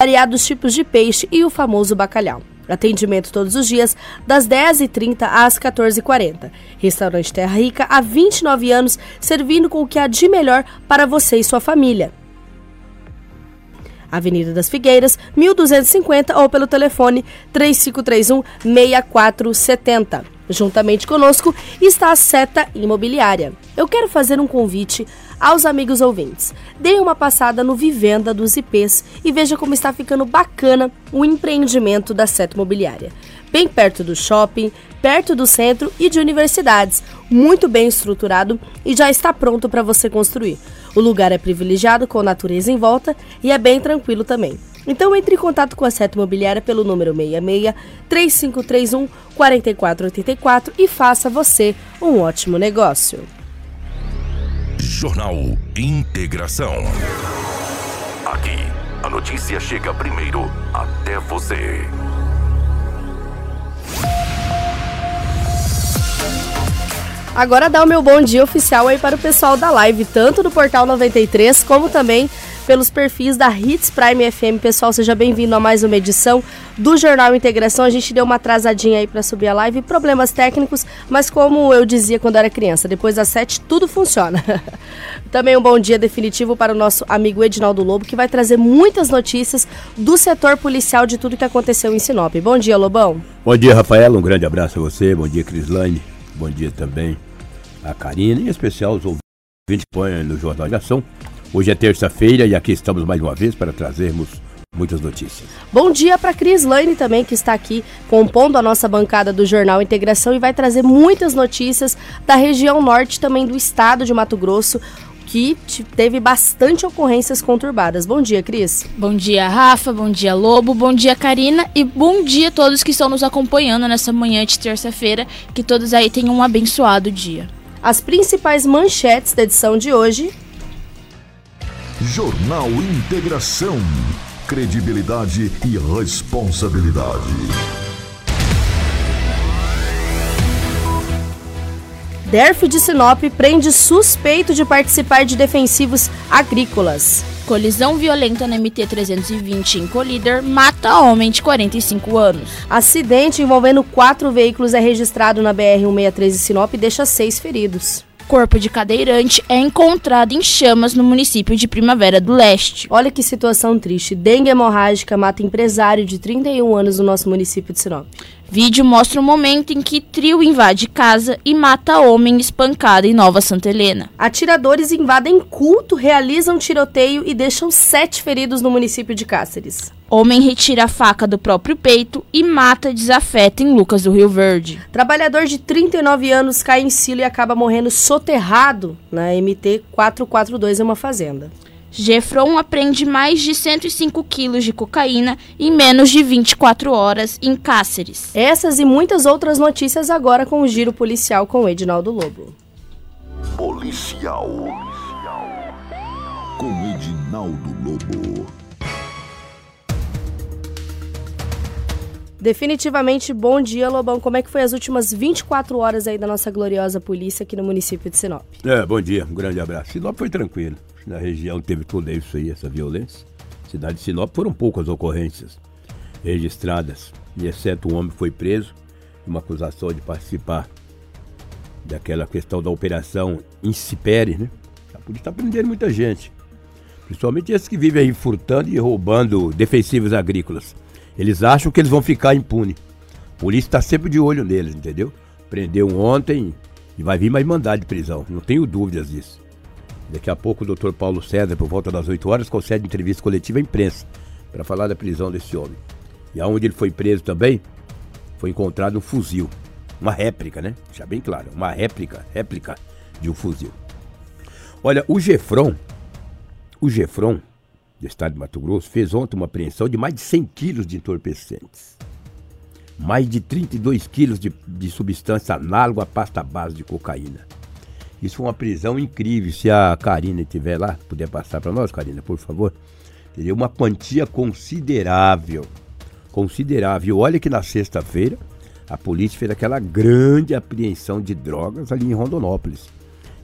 variados tipos de peixe e o famoso bacalhau. Atendimento todos os dias, das 10h30 às 14h40. Restaurante Terra Rica, há 29 anos, servindo com o que há de melhor para você e sua família. Avenida das Figueiras, 1250 ou pelo telefone 3531 6470. Juntamente conosco está a Seta Imobiliária. Eu quero fazer um convite aos amigos ouvintes. Dê uma passada no Vivenda dos IPs e veja como está ficando bacana o empreendimento da Seta Imobiliária. Bem perto do shopping, perto do centro e de universidades, muito bem estruturado e já está pronto para você construir. O lugar é privilegiado com natureza em volta e é bem tranquilo também. Então entre em contato com a Seta Imobiliária pelo número 66 3531 4484 e faça você um ótimo negócio. Jornal Integração. Aqui, a notícia chega primeiro até você. Agora dá o meu bom dia oficial aí para o pessoal da live, tanto do Portal 93 como também pelos perfis da Hits Prime FM. Pessoal, seja bem-vindo a mais uma edição do Jornal Integração. A gente deu uma atrasadinha aí para subir a live, problemas técnicos, mas como eu dizia quando era criança, depois das sete tudo funciona. Também um bom dia definitivo para o nosso amigo Edinaldo Lobo, que vai trazer muitas notícias do setor policial de tudo que aconteceu em Sinop. Bom dia, Lobão. Bom dia, Rafaela. Um grande abraço a você. Bom dia, Crislane. Bom dia também a Karina, em especial os ouvintes que põem no Jornal de Ação. Hoje é terça-feira e aqui estamos mais uma vez para trazermos muitas notícias. Bom dia para Cris Lane também, que está aqui compondo a nossa bancada do Jornal Integração e vai trazer muitas notícias da região norte também do estado de Mato Grosso que teve bastante ocorrências conturbadas. Bom dia, Cris. Bom dia, Rafa. Bom dia, Lobo. Bom dia, Karina. E bom dia a todos que estão nos acompanhando nessa manhã de terça-feira. Que todos aí tenham um abençoado dia. As principais manchetes da edição de hoje. Jornal Integração. Credibilidade e responsabilidade. DERF de Sinop prende suspeito de participar de defensivos agrícolas. Colisão violenta na MT-320 em Colíder mata homem de 45 anos. Acidente envolvendo quatro veículos é registrado na BR-163 em Sinop e deixa seis feridos. Corpo de cadeirante é encontrado em chamas no município de Primavera do Leste. Olha que situação triste. Dengue hemorrágica mata empresário de 31 anos no nosso município de Sinop. Vídeo mostra o momento em que trio invade casa e mata homem espancado em Nova Santa Helena. Atiradores invadem culto, realizam tiroteio e deixam sete feridos no município de Cáceres. Homem retira a faca do próprio peito e mata desafeta em Lucas do Rio Verde. Trabalhador de 39 anos cai em silo e acaba morrendo soterrado na MT 442 em uma fazenda. Gefron apreende mais de 105 quilos de cocaína em menos de 24 horas em Cáceres. Essas e muitas outras notícias agora com o Giro Policial com Edinaldo Lobo. Policial. Com Edinaldo Lobo. Definitivamente, bom dia, Lobão. Como é que foi as últimas 24 horas aí da nossa gloriosa polícia aqui no município de Sinop? É, bom dia, um grande abraço. Sinop foi tranquilo na região teve tudo isso aí, essa violência. Cidade de Sinop foram poucas ocorrências registradas, e exceto um homem foi preso, uma acusação de participar daquela questão da operação Incipere, né? A polícia está prendendo muita gente. Principalmente esses que vivem aí furtando e roubando defensivos agrícolas. Eles acham que eles vão ficar impunes. A polícia está sempre de olho neles, entendeu? Prendeu ontem e vai vir mais mandado de prisão. Não tenho dúvidas disso. Daqui a pouco o doutor Paulo César, por volta das 8 horas, concede entrevista coletiva à imprensa para falar da prisão desse homem. E aonde ele foi preso também, foi encontrado um fuzil. Uma réplica, né? Já bem claro, uma réplica, réplica de um fuzil. Olha, o Gefron, o Gefron, do estado de Mato Grosso, fez ontem uma apreensão de mais de 100 quilos de entorpecentes. Mais de 32 quilos de, de substância análoga à pasta base de cocaína. Isso foi uma prisão incrível. Se a Karina estiver lá, puder passar para nós, Karina, por favor. Teria uma quantia considerável. Considerável. Olha que na sexta-feira a polícia fez aquela grande apreensão de drogas ali em Rondonópolis.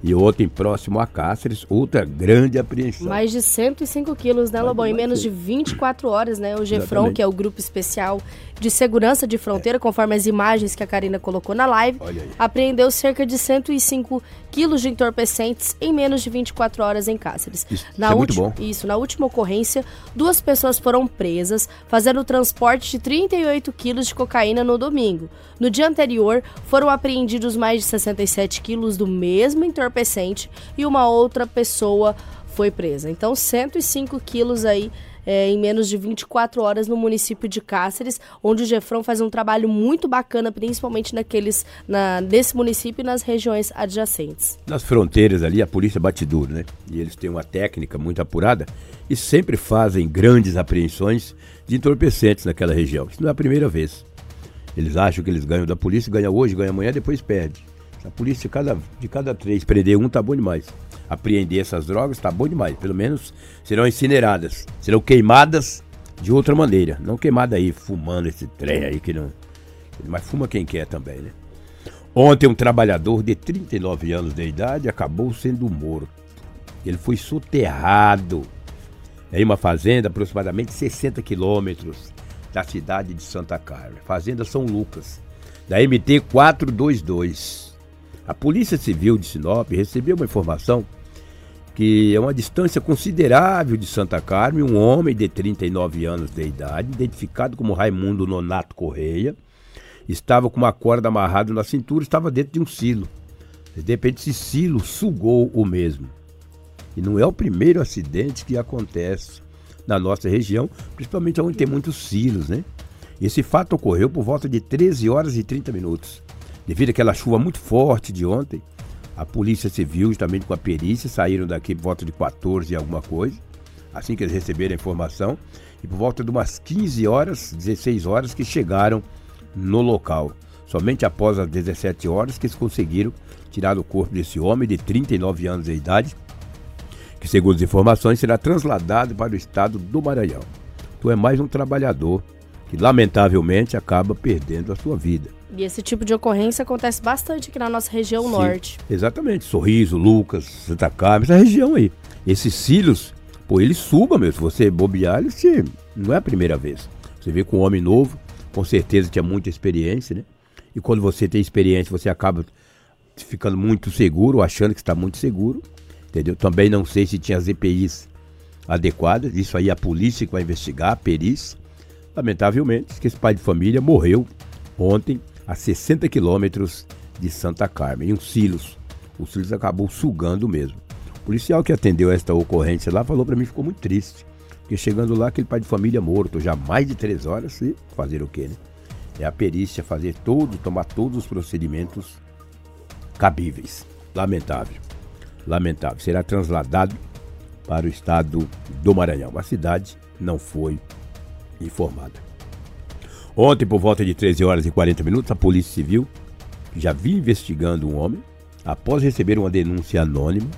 E ontem, próximo a Cáceres, outra grande apreensão. Mais de 105 quilos, né, Lobão? Em menos de 24 horas, né? O Gefron, que é o grupo especial de segurança de fronteira, conforme as imagens que a Karina colocou na live, apreendeu cerca de 105 quilos de entorpecentes em menos de 24 horas em Cáceres. Isso- isso é muito bom. Isso, na última ocorrência, duas pessoas foram presas, fazendo o transporte de 38 quilos de cocaína no domingo. No dia anterior, foram apreendidos mais de 67 quilos do mesmo entorpecente e uma outra pessoa foi presa. Então, 105 quilos aí é, em menos de 24 horas no município de Cáceres, onde o Gefrão faz um trabalho muito bacana, principalmente naqueles, na, nesse município e nas regiões adjacentes. Nas fronteiras ali, a polícia bate duro, né? E eles têm uma técnica muito apurada e sempre fazem grandes apreensões de entorpecentes naquela região. Isso não é a primeira vez. Eles acham que eles ganham da polícia, ganha hoje, ganha amanhã, depois perde. A polícia, cada, de cada três, prender um tá bom demais. Apreender essas drogas tá bom demais. Pelo menos serão incineradas, serão queimadas de outra maneira. Não queimada aí, fumando esse trem aí que não. Mas fuma quem quer também, né? Ontem, um trabalhador de 39 anos de idade acabou sendo morto. Ele foi soterrado em uma fazenda aproximadamente 60 quilômetros da cidade de Santa Carmen. Fazenda São Lucas, da MT 422. A Polícia Civil de Sinop recebeu uma informação que é uma distância considerável de Santa Carmen, um homem de 39 anos de idade, identificado como Raimundo Nonato Correia, estava com uma corda amarrada na cintura, estava dentro de um silo. De repente, esse silo sugou o mesmo. E não é o primeiro acidente que acontece na nossa região, principalmente onde tem muitos silos, né? Esse fato ocorreu por volta de 13 horas e 30 minutos. Devido àquela chuva muito forte de ontem, a Polícia Civil, juntamente com a perícia, saíram daqui por volta de 14 e alguma coisa, assim que eles receberam a informação, e por volta de umas 15 horas, 16 horas, que chegaram no local. Somente após as 17 horas que eles conseguiram tirar o corpo desse homem de 39 anos de idade, que segundo as informações será trasladado para o estado do Maranhão. Então é mais um trabalhador que lamentavelmente acaba perdendo a sua vida. E esse tipo de ocorrência acontece bastante aqui na nossa região Sim, norte. Exatamente. Sorriso, Lucas, Santa Carmen, essa região aí. Esses cílios, pô, eles subam mesmo. Se você bobear, eles se... não é a primeira vez. Você vê com um homem novo, com certeza tinha muita experiência, né? E quando você tem experiência, você acaba ficando muito seguro, achando que está muito seguro, entendeu? Também não sei se tinha as EPIs adequadas. Isso aí a polícia que vai investigar, a perícia. Lamentavelmente, que esse pai de família morreu ontem a 60 quilômetros de Santa Carmen, em um silos. O silos acabou sugando mesmo. O policial que atendeu esta ocorrência lá falou para mim ficou muito triste. Porque chegando lá, aquele pai de família morto, já mais de três horas, e fazer o quê, né? É a perícia fazer todo, tomar todos os procedimentos cabíveis. Lamentável. Lamentável. Será trasladado para o estado do Maranhão. A cidade não foi informada. Ontem, por volta de 13 horas e 40 minutos, a Polícia Civil já vinha investigando um homem após receber uma denúncia anônima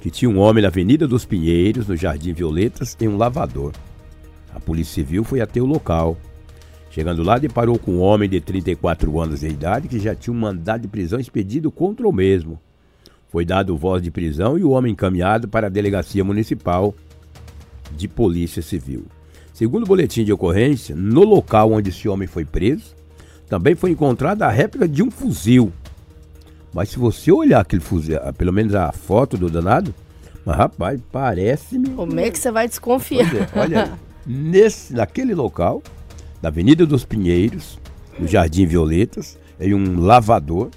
que tinha um homem na Avenida dos Pinheiros, no Jardim Violetas, em um lavador. A Polícia Civil foi até o local. Chegando lá, deparou com um homem de 34 anos de idade que já tinha um mandado de prisão expedido contra o mesmo. Foi dado voz de prisão e o homem encaminhado para a Delegacia Municipal de Polícia Civil. Segundo o boletim de ocorrência, no local onde esse homem foi preso, também foi encontrada a réplica de um fuzil. Mas se você olhar aquele fuzil, pelo menos a foto do danado, mas rapaz, parece-me. Como é que você vai desconfiar? É, olha aí. Nesse, naquele local, na Avenida dos Pinheiros, no Jardim Violetas, em um lavador,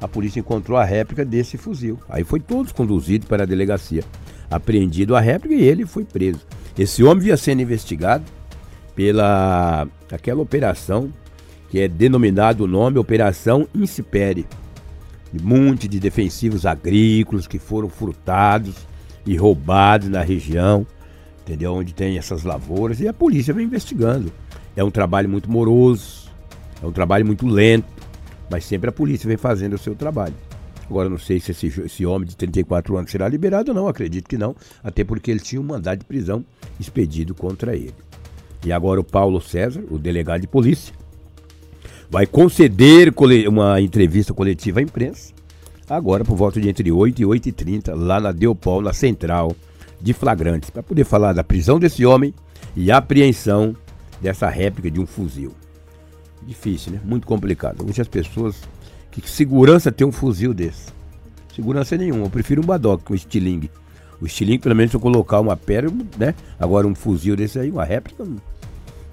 a polícia encontrou a réplica desse fuzil. Aí foi todos conduzidos para a delegacia. Apreendido a réplica e ele foi preso. Esse homem vinha sendo investigado pela aquela operação que é denominado o nome Operação Incipere. Um monte de defensivos agrícolas que foram furtados e roubados na região, entendeu? Onde tem essas lavouras e a polícia vem investigando. É um trabalho muito moroso, é um trabalho muito lento, mas sempre a polícia vem fazendo o seu trabalho. Agora não sei se esse, esse homem de 34 anos será liberado ou não, acredito que não, até porque ele tinha um mandado de prisão expedido contra ele. E agora o Paulo César, o delegado de polícia, vai conceder uma entrevista coletiva à imprensa, agora por volta de entre 8 e 8 e 30 lá na Deopol, na central de flagrantes, para poder falar da prisão desse homem e apreensão dessa réplica de um fuzil. Difícil, né? Muito complicado. Hoje as pessoas. Que segurança ter um fuzil desse? Segurança nenhuma. Eu prefiro um Badoc com estilingue. O estilingue, pelo menos, se eu colocar uma pedra, né? Agora um fuzil desse aí, uma réplica, não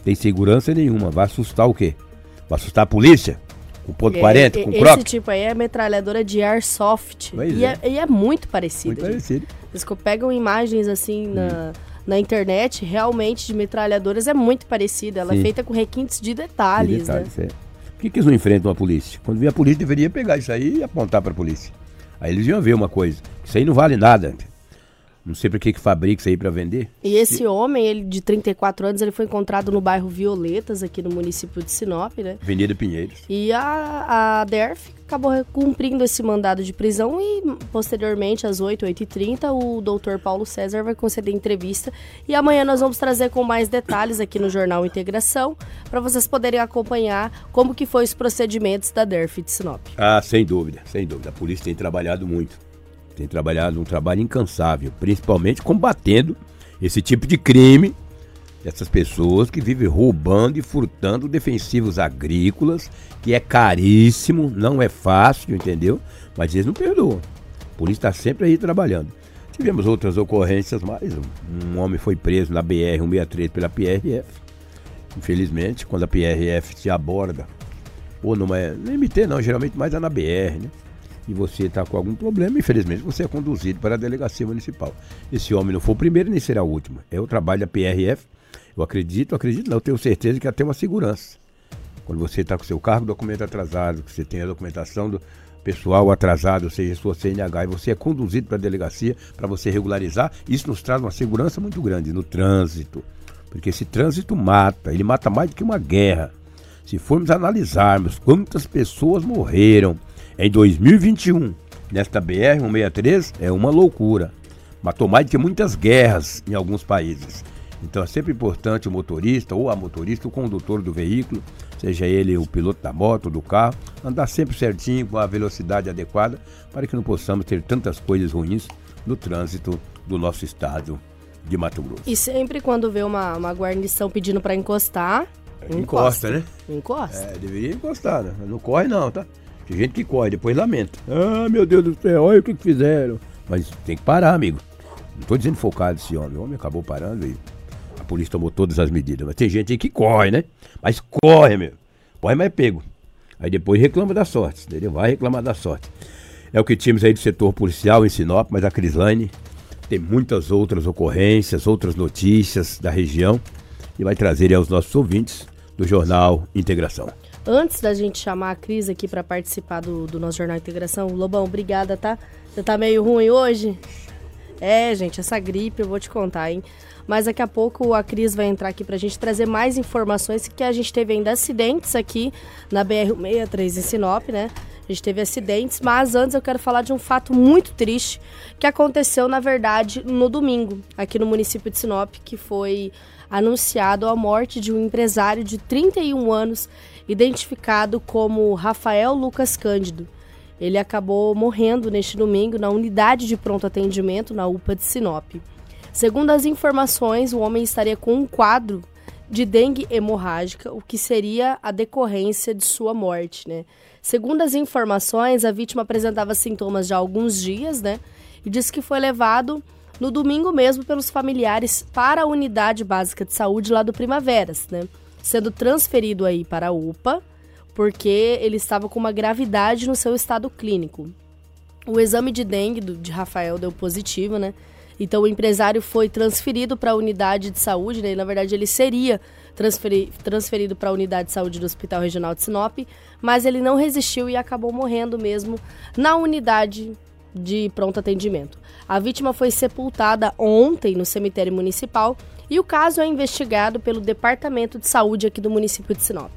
tem segurança nenhuma. Vai assustar o quê? Vai assustar a polícia? Com ponto 40, e, com esse croc? tipo aí é metralhadora de airsoft. Pois E, é. é. e é muito parecido. Muito gente. parecido. Eles pegam imagens assim na, na internet, realmente, de metralhadoras, é muito parecida. Ela é Sim. feita com requintes de De detalhes, né? detalhes, é. Por que, que eles não enfrentam a polícia? Quando vê a polícia, deveria pegar isso aí e apontar para a polícia. Aí eles iam ver uma coisa. Isso aí não vale nada. Não sei por que que fabrica isso aí para vender. E esse homem, ele de 34 anos, ele foi encontrado no bairro Violetas, aqui no município de Sinop, né? Avenida Pinheiros. E a, a DERF acabou cumprindo esse mandado de prisão e, posteriormente, às 8, 8 e 30 o doutor Paulo César vai conceder entrevista. E amanhã nós vamos trazer com mais detalhes aqui no Jornal Integração, para vocês poderem acompanhar como que foi os procedimentos da DERF de Sinop. Ah, sem dúvida, sem dúvida. A polícia tem trabalhado muito. Tem trabalhado um trabalho incansável, principalmente combatendo esse tipo de crime dessas pessoas que vivem roubando e furtando defensivos agrícolas, que é caríssimo, não é fácil, entendeu? Mas eles não perdoam. A polícia está sempre aí trabalhando. Tivemos outras ocorrências, mas um, homem foi preso na BR-163 pela PRF. Infelizmente, quando a PRF te aborda, ou numa. No MT não, geralmente mais é na BR, né? E você está com algum problema, infelizmente você é conduzido para a delegacia municipal. Esse homem não foi o primeiro nem será o último. É o trabalho da PRF. Eu acredito, acredito não, eu tenho certeza que tem uma segurança. Quando você está com seu carro, documento atrasado, que você tem a documentação do pessoal atrasado, ou seja, sua CNH, e você é conduzido para a delegacia para você regularizar, isso nos traz uma segurança muito grande no trânsito. Porque esse trânsito mata, ele mata mais do que uma guerra. Se formos analisarmos quantas pessoas morreram em 2021 nesta BR-163, é uma loucura. Matou mais do que muitas guerras em alguns países. Então é sempre importante o motorista ou a motorista, o condutor do veículo, seja ele o piloto da moto, do carro, andar sempre certinho com a velocidade adequada para que não possamos ter tantas coisas ruins no trânsito do nosso estado de Mato Grosso. E sempre quando vê uma, uma guarnição pedindo para encostar, encosta. né? Encosta. É, deveria encostar, né? Não corre não, tá? Tem gente que corre, depois lamenta. Ah, meu Deus do céu, olha o que, que fizeram. Mas tem que parar, amigo. Não tô dizendo focado esse homem. O homem acabou parando e polícia tomou todas as medidas. Mas tem gente aí que corre, né? Mas corre, meu. Corre, mas é pego. Aí depois reclama da sorte. Entendeu? Vai reclamar da sorte. É o que tínhamos aí do setor policial em Sinop, mas a Crislane tem muitas outras ocorrências, outras notícias da região e vai trazer aos nossos ouvintes do Jornal Integração. Antes da gente chamar a Cris aqui para participar do, do nosso Jornal Integração, Lobão, obrigada, tá? Você tá meio ruim hoje? É, gente, essa gripe eu vou te contar, hein? Mas daqui a pouco a Cris vai entrar aqui pra gente trazer mais informações que a gente teve ainda acidentes aqui na BR-163 em Sinop, né? A gente teve acidentes, mas antes eu quero falar de um fato muito triste que aconteceu, na verdade, no domingo, aqui no município de Sinop, que foi anunciado a morte de um empresário de 31 anos, identificado como Rafael Lucas Cândido. Ele acabou morrendo neste domingo na unidade de pronto atendimento na UPA de Sinop. Segundo as informações, o homem estaria com um quadro de dengue hemorrágica, o que seria a decorrência de sua morte, né? Segundo as informações, a vítima apresentava sintomas já há alguns dias, né? E disse que foi levado no domingo mesmo pelos familiares para a unidade básica de saúde lá do Primaveras, né? Sendo transferido aí para a UPA, porque ele estava com uma gravidade no seu estado clínico. O exame de dengue de Rafael deu positivo, né? Então o empresário foi transferido para a unidade de saúde, né? Na verdade, ele seria transferi transferido para a unidade de saúde do Hospital Regional de Sinop, mas ele não resistiu e acabou morrendo mesmo na unidade de pronto atendimento. A vítima foi sepultada ontem no cemitério municipal e o caso é investigado pelo Departamento de Saúde aqui do município de Sinop.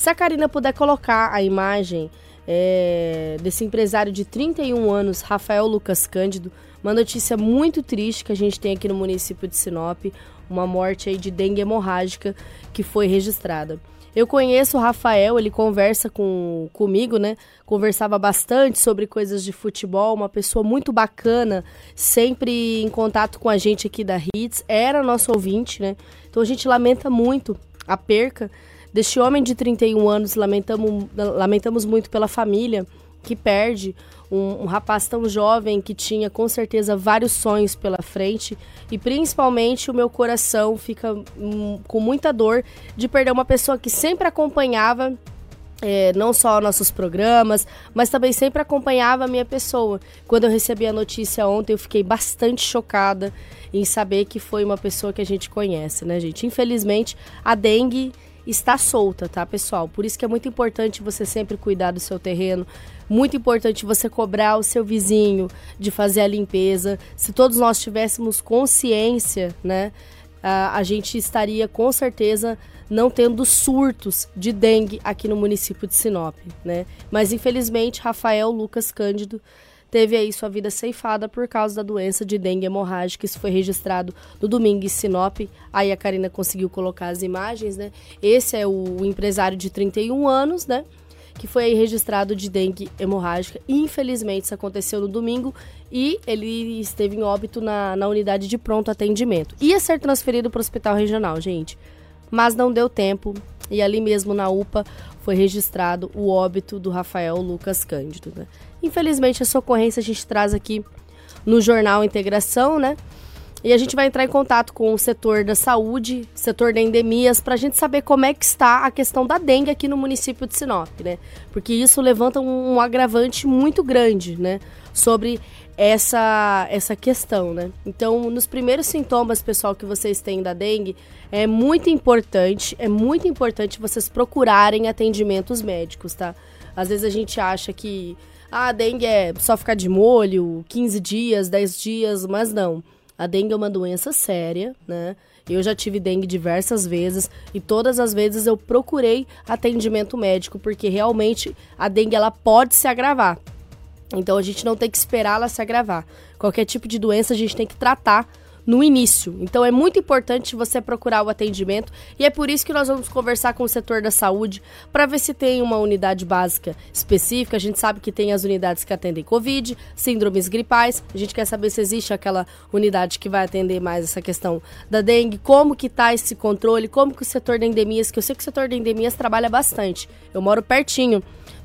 Se a Karina puder colocar a imagem é, desse empresário de 31 anos, Rafael Lucas Cândido, uma notícia muito triste que a gente tem aqui no município de Sinop. uma morte aí de dengue hemorrágica que foi registrada. Eu conheço o Rafael, ele conversa com, comigo, né? Conversava bastante sobre coisas de futebol, uma pessoa muito bacana, sempre em contato com a gente aqui da Hits, era nosso ouvinte, né? Então a gente lamenta muito a perca deste homem de 31 anos, lamentamos, lamentamos muito pela família que perde um, um, rapaz tão jovem que tinha com certeza vários sonhos pela frente e principalmente o meu coração fica um, com muita dor de perder uma pessoa que sempre acompanhava é, não só nossos programas, mas também sempre acompanhava a minha pessoa. Quando eu recebi a notícia ontem, eu fiquei bastante chocada em saber que foi uma pessoa que a gente conhece, né, gente? Infelizmente, a dengue está solta, tá, pessoal? Por isso que é muito importante você sempre cuidar do seu terreno, muito importante você cobrar o seu vizinho de fazer a limpeza. Se todos nós tivéssemos consciência, né, a, a gente estaria com certeza não tendo surtos de dengue aqui no município de Sinop, né? Mas infelizmente Rafael Lucas Cândido teve aí sua vida ceifada por causa da doença de dengue hemorrágica. Isso foi registrado no domingo em Sinop. Aí a Karina conseguiu colocar as imagens, né? Esse é o empresário de 31 anos, né? Que foi registrado de dengue hemorrágica. Infelizmente, isso aconteceu no domingo e ele esteve em óbito na, na unidade de pronto atendimento. Ia ser transferido para o hospital regional, gente. Mas não deu tempo e ali mesmo na UPA foi registrado o óbito do Rafael Lucas Cândido. Né? Infelizmente, essa ocorrência a gente traz aqui no jornal Integração, né? E a gente vai entrar em contato com o setor da saúde, setor de endemias, para a gente saber como é que está a questão da dengue aqui no município de Sinop, né? Porque isso levanta um, um agravante muito grande, né? Sobre essa, essa questão, né? Então, nos primeiros sintomas, pessoal, que vocês têm da dengue, é muito importante, é muito importante vocês procurarem atendimentos médicos, tá? Às vezes a gente acha que ah, dengue é só ficar de molho, 15 dias, 10 dias, mas não. A dengue é uma doença séria, né? Eu já tive dengue diversas vezes e todas as vezes eu procurei atendimento médico porque realmente a dengue ela pode se agravar. Então a gente não tem que esperar ela se agravar. Qualquer tipo de doença a gente tem que tratar no início. Então é muito importante você procurar o atendimento e é por isso que nós vamos conversar com o setor da saúde para ver se tem uma unidade básica específica. A gente sabe que tem as unidades que atendem Covid, síndromes gripais. A gente quer saber se existe aquela unidade que vai atender mais essa questão da dengue, como que tá esse controle, como que o setor de endemias, que eu sei que o setor de endemias trabalha bastante. Eu moro pertinho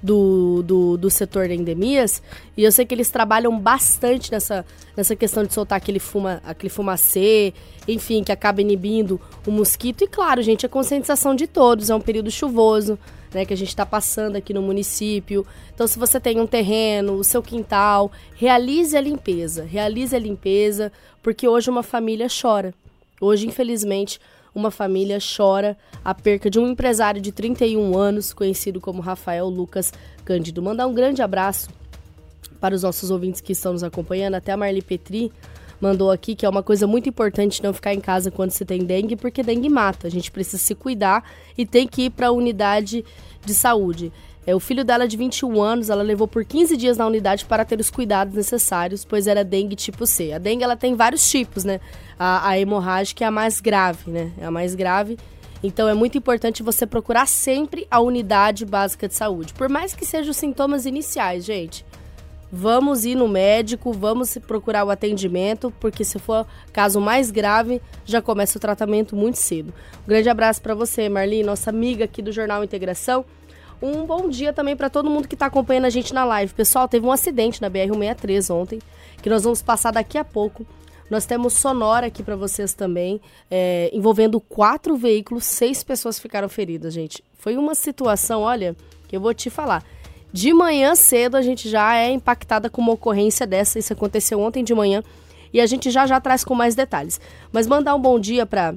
do, do, do setor de endemias, e eu sei que eles trabalham bastante nessa, nessa questão de soltar aquele, fuma, aquele fumacê, enfim, que acaba inibindo o mosquito. E claro, gente, a conscientização de todos, é um período chuvoso, né, que a gente está passando aqui no município. Então, se você tem um terreno, o seu quintal, realize a limpeza, realize a limpeza, porque hoje uma família chora. Hoje, infelizmente, uma família chora a perca de um empresário de 31 anos, conhecido como Rafael Lucas Cândido. Mandar um grande abraço para os nossos ouvintes que estão nos acompanhando, até a Marli Petri mandou aqui que é uma coisa muito importante não ficar em casa quando você tem dengue, porque dengue mata. A gente precisa se cuidar e tem que ir para a unidade de saúde. É, o filho dela de 21 anos, ela levou por 15 dias na unidade para ter os cuidados necessários, pois era dengue tipo C. A dengue ela tem vários tipos, né? A, a hemorrágica é a mais grave, né? É a mais grave. Então é muito importante você procurar sempre a unidade básica de saúde. Por mais que sejam os sintomas iniciais, gente. Vamos ir no médico, vamos procurar o atendimento, porque se for caso mais grave, já começa o tratamento muito cedo. Um grande abraço para você, Marli, nossa amiga aqui do Jornal Integração. Um bom dia também para todo mundo que está acompanhando a gente na live. Pessoal, teve um acidente na BR-163 ontem, que nós vamos passar daqui a pouco. Nós temos sonora aqui para vocês também, é, envolvendo quatro veículos, seis pessoas ficaram feridas, gente. Foi uma situação, olha, que eu vou te falar. De manhã cedo a gente já é impactada com uma ocorrência dessa. Isso aconteceu ontem de manhã e a gente já já traz com mais detalhes. Mas mandar um bom dia para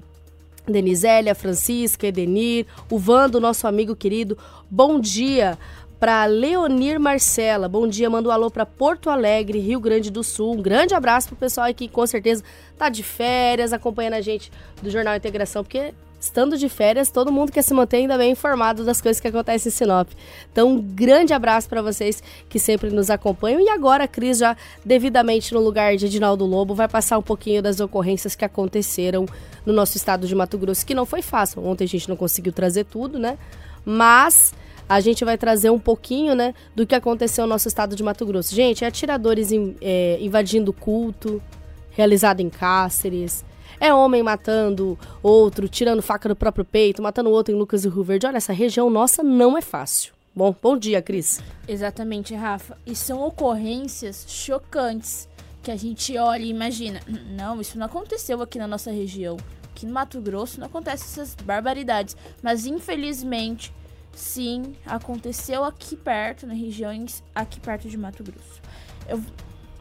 Denisélia, Francisca, Edenir, o Vando, nosso amigo querido. Bom dia para Leonir Marcela. Bom dia, manda um alô para Porto Alegre, Rio Grande do Sul. Um grande abraço pro pessoal que com certeza tá de férias, acompanhando a gente do Jornal Integração, porque estando de férias, todo mundo quer se manter ainda bem informado das coisas que acontecem em Sinop. Então, um grande abraço para vocês que sempre nos acompanham. E agora a Cris, já devidamente no lugar de Edinaldo Lobo, vai passar um pouquinho das ocorrências que aconteceram no nosso estado de Mato Grosso, que não foi fácil. Ontem a gente não conseguiu trazer tudo, né? Mas a gente vai trazer um pouquinho, né, do que aconteceu no nosso estado de Mato Grosso. Gente, é atiradores in, é, invadindo culto, realizado em Cáceres. É homem matando outro, tirando faca do próprio peito, matando outro em Lucas e Rio Verde. Olha, essa região nossa não é fácil. Bom, bom dia, Cris. Exatamente, Rafa. E são ocorrências chocantes que a gente olha e imagina. Não, isso não aconteceu aqui na nossa região. Aqui no Mato Grosso não acontecem essas barbaridades. Mas infelizmente, sim, aconteceu aqui perto, nas regiões aqui perto de Mato Grosso. Eu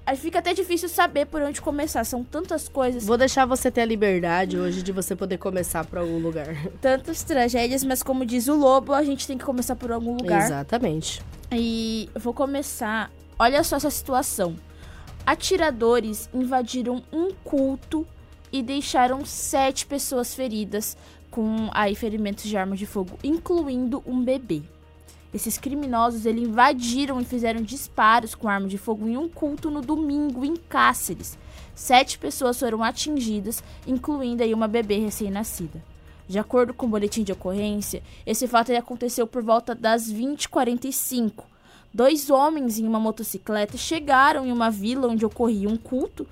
Aí fica até difícil saber por onde começar. São tantas coisas. Vou deixar você ter a liberdade hoje de você poder começar por algum lugar. Tantas tragédias, mas como diz o Lobo, a gente tem que começar por algum lugar. Exatamente. E eu vou começar. Olha só essa situação. Atiradores invadiram um culto e deixaram sete pessoas feridas com aí ferimentos de arma de fogo, incluindo um bebê. Esses criminosos ele invadiram e fizeram disparos com arma de fogo em um culto no domingo em Cáceres. Sete pessoas foram atingidas, incluindo aí uma bebê recém-nascida. De acordo com o boletim de ocorrência, esse fato aconteceu por volta das 20h45. Dois homens em uma motocicleta chegaram em uma vila onde ocorria um culto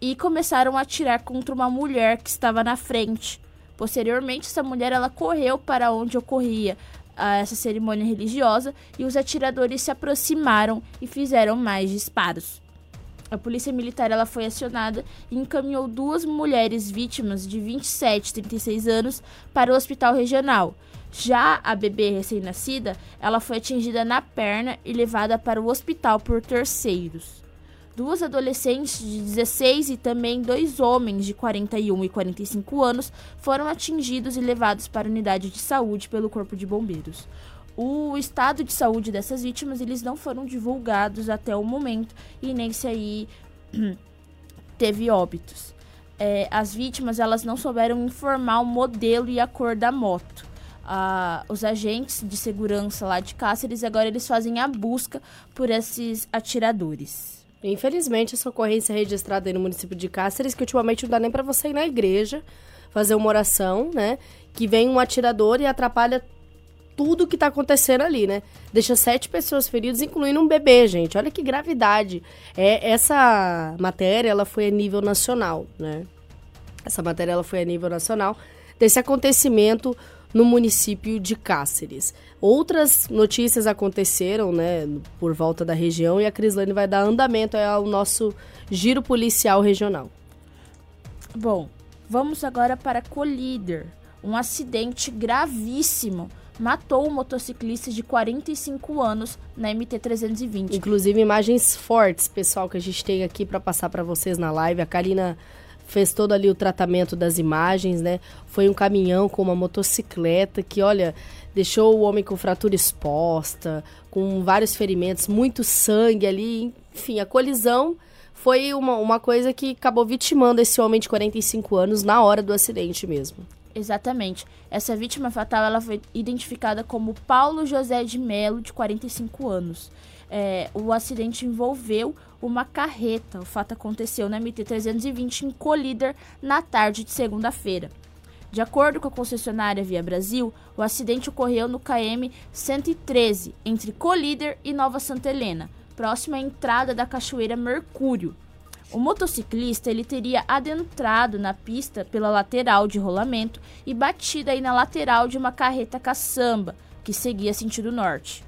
e começaram a atirar contra uma mulher que estava na frente. Posteriormente, essa mulher ela correu para onde ocorria a essa cerimônia religiosa e os atiradores se aproximaram e fizeram mais disparos. A polícia militar ela foi acionada e encaminhou duas mulheres vítimas de 27 e 36 anos para o hospital regional. Já a bebê recém-nascida, ela foi atingida na perna e levada para o hospital por terceiros. Duas adolescentes de 16 e também dois homens de 41 e 45 anos foram atingidos e levados para a unidade de saúde pelo Corpo de Bombeiros. O estado de saúde dessas vítimas eles não foram divulgados até o momento e nem se aí teve óbitos. É, as vítimas elas não souberam informar o modelo e a cor da moto. Ah, os agentes de segurança lá de Cáceres agora eles fazem a busca por esses atiradores. Infelizmente, essa ocorrência é registrada aí no município de Cáceres, que ultimamente não dá nem para você ir na igreja fazer uma oração, né? Que vem um atirador e atrapalha tudo que tá acontecendo ali, né? Deixa sete pessoas feridas, incluindo um bebê, gente. Olha que gravidade. É, essa matéria, ela foi a nível nacional, né? Essa matéria, ela foi a nível nacional desse acontecimento no município de Cáceres. Outras notícias aconteceram, né, por volta da região e a Crislane vai dar andamento ao nosso giro policial regional. Bom, vamos agora para Colíder. Um acidente gravíssimo matou um motociclista de 45 anos na MT-320. Inclusive imagens fortes, pessoal, que a gente tem aqui para passar para vocês na live. A Karina fez todo ali o tratamento das imagens, né? Foi um caminhão com uma motocicleta que, olha, deixou o homem com fratura exposta, com vários ferimentos, muito sangue ali. Enfim, a colisão foi uma, uma coisa que acabou vitimando esse homem de 45 anos na hora do acidente mesmo. Exatamente. Essa vítima fatal ela foi identificada como Paulo José de Melo, de 45 anos. É, o acidente envolveu uma carreta. O fato aconteceu na MT-320 em Colíder na tarde de segunda-feira. De acordo com a concessionária Via Brasil, o acidente ocorreu no KM 113, entre Colíder e Nova Santa Helena, próximo à entrada da Cachoeira Mercúrio. O motociclista ele teria adentrado na pista pela lateral de rolamento e batido aí na lateral de uma carreta caçamba, que seguia sentido norte.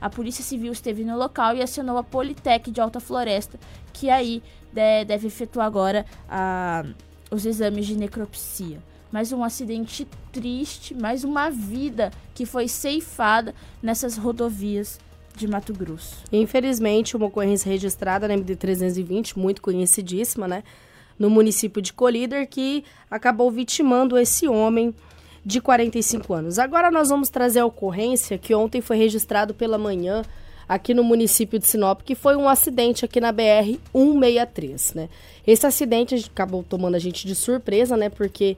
A Polícia Civil esteve no local e acionou a Politec de Alta Floresta, que aí deve efetuar agora a, os exames de necropsia. Mais um acidente triste, mais uma vida que foi ceifada nessas rodovias de Mato Grosso. Infelizmente, uma ocorrência registrada na MD-320, muito conhecidíssima, né? No município de Colíder, que acabou vitimando esse homem de 45 anos. Agora nós vamos trazer a ocorrência que ontem foi registrado pela manhã aqui no município de Sinop, que foi um acidente aqui na BR 163, né? Esse acidente acabou tomando a gente de surpresa, né? Porque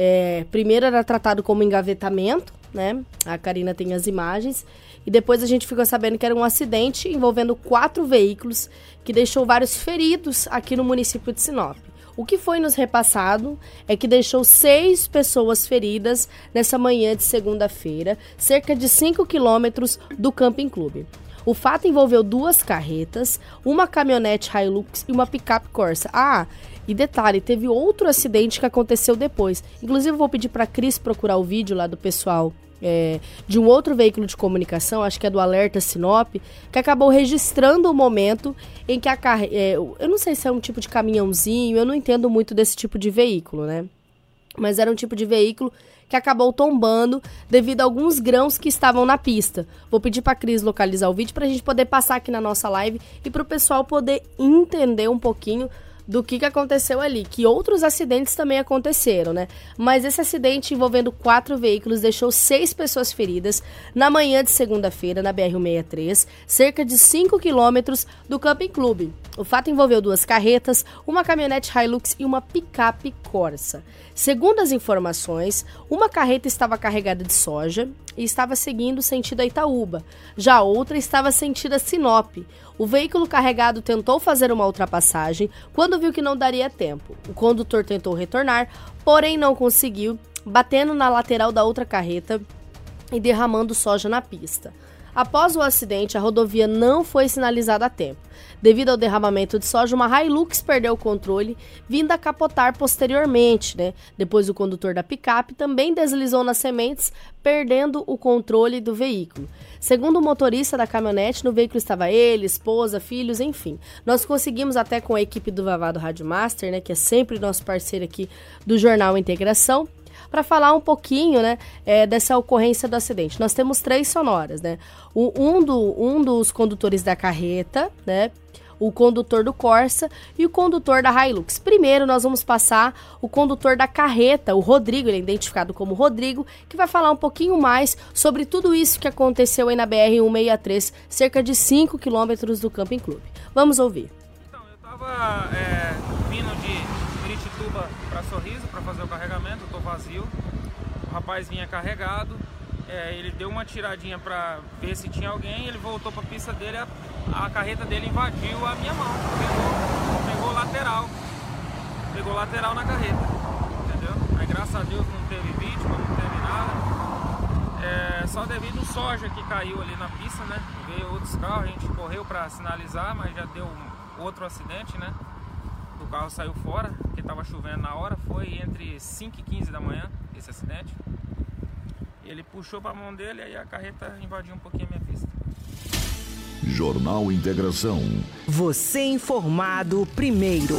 É, primeiro era tratado como engavetamento, né? A Karina tem as imagens. E depois a gente ficou sabendo que era um acidente envolvendo quatro veículos que deixou vários feridos aqui no município de Sinop. O que foi nos repassado é que deixou seis pessoas feridas nessa manhã de segunda-feira, cerca de 5 quilômetros do Camping Clube. O fato envolveu duas carretas, uma caminhonete Hilux e uma picape Corsa. Ah, e detalhe, teve outro acidente que aconteceu depois. Inclusive, vou pedir para Cris procurar o vídeo lá do pessoal é, de um outro veículo de comunicação, acho que é do Alerta Sinop, que acabou registrando o momento em que a carreta. É, eu não sei se é um tipo de caminhãozinho, eu não entendo muito desse tipo de veículo, né? Mas era um tipo de veículo que acabou tombando devido a alguns grãos que estavam na pista. Vou pedir para a Cris localizar o vídeo para a gente poder passar aqui na nossa live e para o pessoal poder entender um pouquinho do que, que aconteceu ali, que outros acidentes também aconteceram, né? Mas esse acidente envolvendo quatro veículos deixou seis pessoas feridas na manhã de segunda-feira na BR-163, cerca de 5 quilômetros do Camping Clube. O fato envolveu duas carretas, uma caminhonete Hilux e uma picape Corsa. Segundo as informações, uma carreta estava carregada de soja e estava seguindo sentido a Itaúba, já outra estava sentido a Sinop. O veículo carregado tentou fazer uma ultrapassagem quando viu que não daria tempo. O condutor tentou retornar, porém não conseguiu, batendo na lateral da outra carreta e derramando soja na pista. Após o acidente, a rodovia não foi sinalizada a tempo. Devido ao derramamento de soja, uma Hilux perdeu o controle, vindo a capotar posteriormente. Né? Depois, o condutor da picape também deslizou nas sementes, perdendo o controle do veículo. Segundo o motorista da caminhonete, no veículo estava ele, esposa, filhos, enfim. Nós conseguimos até com a equipe do Vavado Rádio Master, né, que é sempre nosso parceiro aqui do Jornal Integração, para falar um pouquinho né, é, dessa ocorrência do acidente. Nós temos três sonoras, né? O, um, do, um dos condutores da carreta, né? o condutor do Corsa e o condutor da Hilux. Primeiro, nós vamos passar o condutor da carreta, o Rodrigo, ele é identificado como Rodrigo, que vai falar um pouquinho mais sobre tudo isso que aconteceu aí na BR-163, cerca de 5 quilômetros do Camping Clube. Vamos ouvir. Então, eu estava é, vindo de Miritituba para Sorriso para fazer o carregamento, eu tô vazio. O rapaz vinha carregado, é, ele deu uma tiradinha para ver se tinha alguém, ele voltou para a pista dele, a, a, carreta dele invadiu a minha mão, pegou, pegou lateral, pegou lateral na carreta, entendeu? Graças a Deus não teve vítima, não teve nada, é, só devido ao soja que caiu ali na pista, né? Veio outros carros, a gente correu para sinalizar, mas já deu outro acidente, né? O carro saiu fora, porque estava chovendo na hora, foi entre 5 e 15 da manhã esse acidente. Ele puxou para a mão dele e a carreta invadiu um pouquinho a minha pista. Jornal Integração. Você informado primeiro.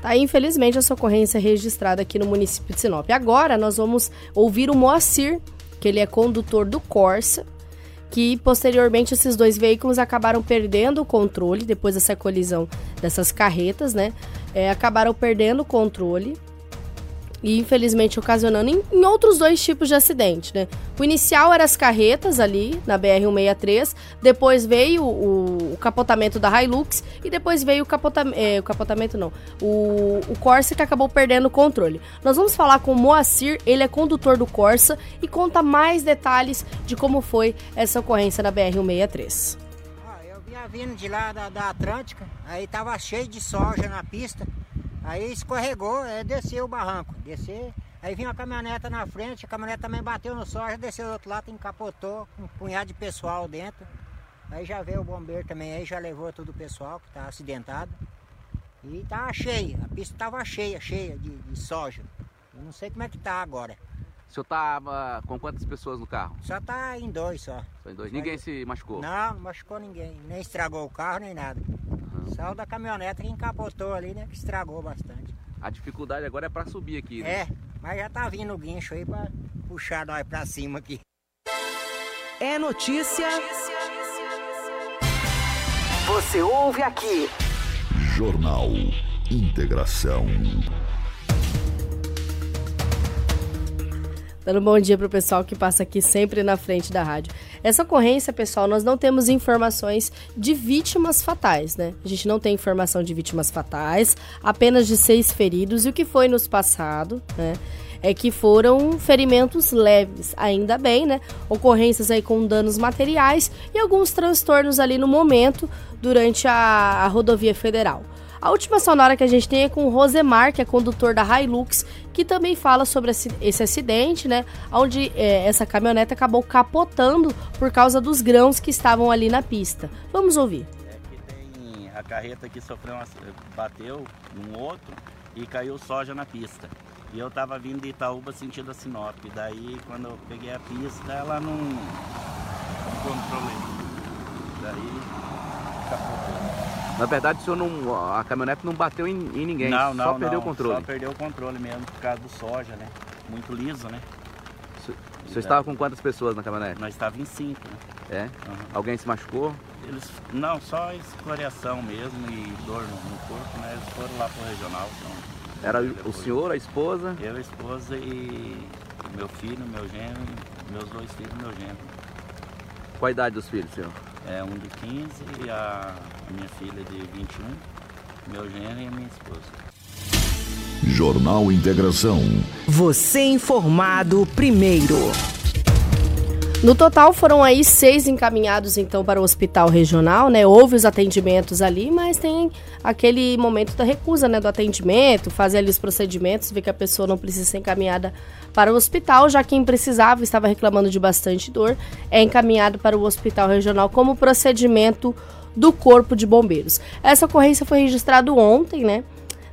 Tá, infelizmente, essa ocorrência é registrada aqui no município de Sinop. Agora nós vamos ouvir o Moacir, que ele é condutor do Corsa, que posteriormente esses dois veículos acabaram perdendo o controle depois dessa colisão dessas carretas, né? É, acabaram perdendo o controle e infelizmente ocasionando em, em, outros dois tipos de acidente, né? O inicial era as carretas ali na BR-163, depois veio o, o, capotamento da Hilux e depois veio o, capota, é, o capotamento não, o, o Corsa que acabou perdendo o controle. Nós vamos falar com o Moacir, ele é condutor do Corsa e conta mais detalhes de como foi essa ocorrência na BR-163. Ah, eu vinha vindo de lá da, da Atlântica, aí tava cheio de soja na pista. Aí escorregou, é, desceu o barranco. Descer, aí vinha uma caminhoneta na frente, a caminhoneta também bateu no soja, desceu do outro lado, encapotou, com um punhado de pessoal dentro. Aí já veio o bombeiro também, aí já levou todo o pessoal que estava acidentado. E tava cheia, a pista estava cheia, cheia de, de, soja. Eu não sei como é que tá agora. O senhor tava com quantas pessoas no carro? Só tá em dois só. Só em dois. Ninguém se machucou? Não, não machucou ninguém. Nem estragou o carro, nem nada. Só o da caminhoneta que encapotou ali, né? Que estragou bastante. A dificuldade agora é para subir aqui, né? É, mas já tá vindo o guincho aí para puxar nós para cima aqui. É notícia. Você ouve aqui. Jornal Integração. Dando um bom dia pro pessoal que passa aqui sempre na frente da rádio. Essa ocorrência, pessoal, nós não temos informações de vítimas fatais, né? A gente não tem informação de vítimas fatais, apenas de seis feridos. E o que foi nos passado, né? É que foram ferimentos leves, ainda bem, né? Ocorrências aí com danos materiais e alguns transtornos ali no momento durante a, a rodovia federal. A última sonora que a gente tem é com o Rosemar, que é condutor da Hilux, que também fala sobre esse acidente, né? Onde é, essa caminhonete acabou capotando por causa dos grãos que estavam ali na pista. Vamos ouvir. É que tem a carreta que sofreu uma, bateu num outro e caiu soja na pista. E eu tava vindo de Itaúba sentido a Sinop. Daí quando eu peguei a pista, ela não, não controlei. Daí capotou. Na verdade, o senhor não, a caminhonete não bateu em, em ninguém, Não, não, só perdeu não, o controle. Só perdeu o controle mesmo por causa do soja, né? Muito liso, né? O senhor estava com quantas pessoas na caminhonete? Nós estávamos em cinco, né? É? Uhum. Alguém se machucou? Eles, não, só escoriação mesmo e dor no, no corpo, né? Eles foram lá pro regional. Então, Era o senhor, a esposa? Eu, a esposa e meu filho, meu genro, meus dois filhos e meu genro. Qual a idade dos filhos, senhor? É um de 15 e a, a minha filha de 21, meu genro e a minha esposa. Jornal Integração. Você informado primeiro. No total foram aí seis encaminhados então para o hospital regional, né? Houve os atendimentos ali, mas tem aquele momento da recusa, né, do atendimento, fazer ali os procedimentos, ver que a pessoa não precisa ser encaminhada para o hospital, já quem precisava estava reclamando de bastante dor, é encaminhado para o hospital regional como procedimento do Corpo de Bombeiros. Essa ocorrência foi registrada ontem, né?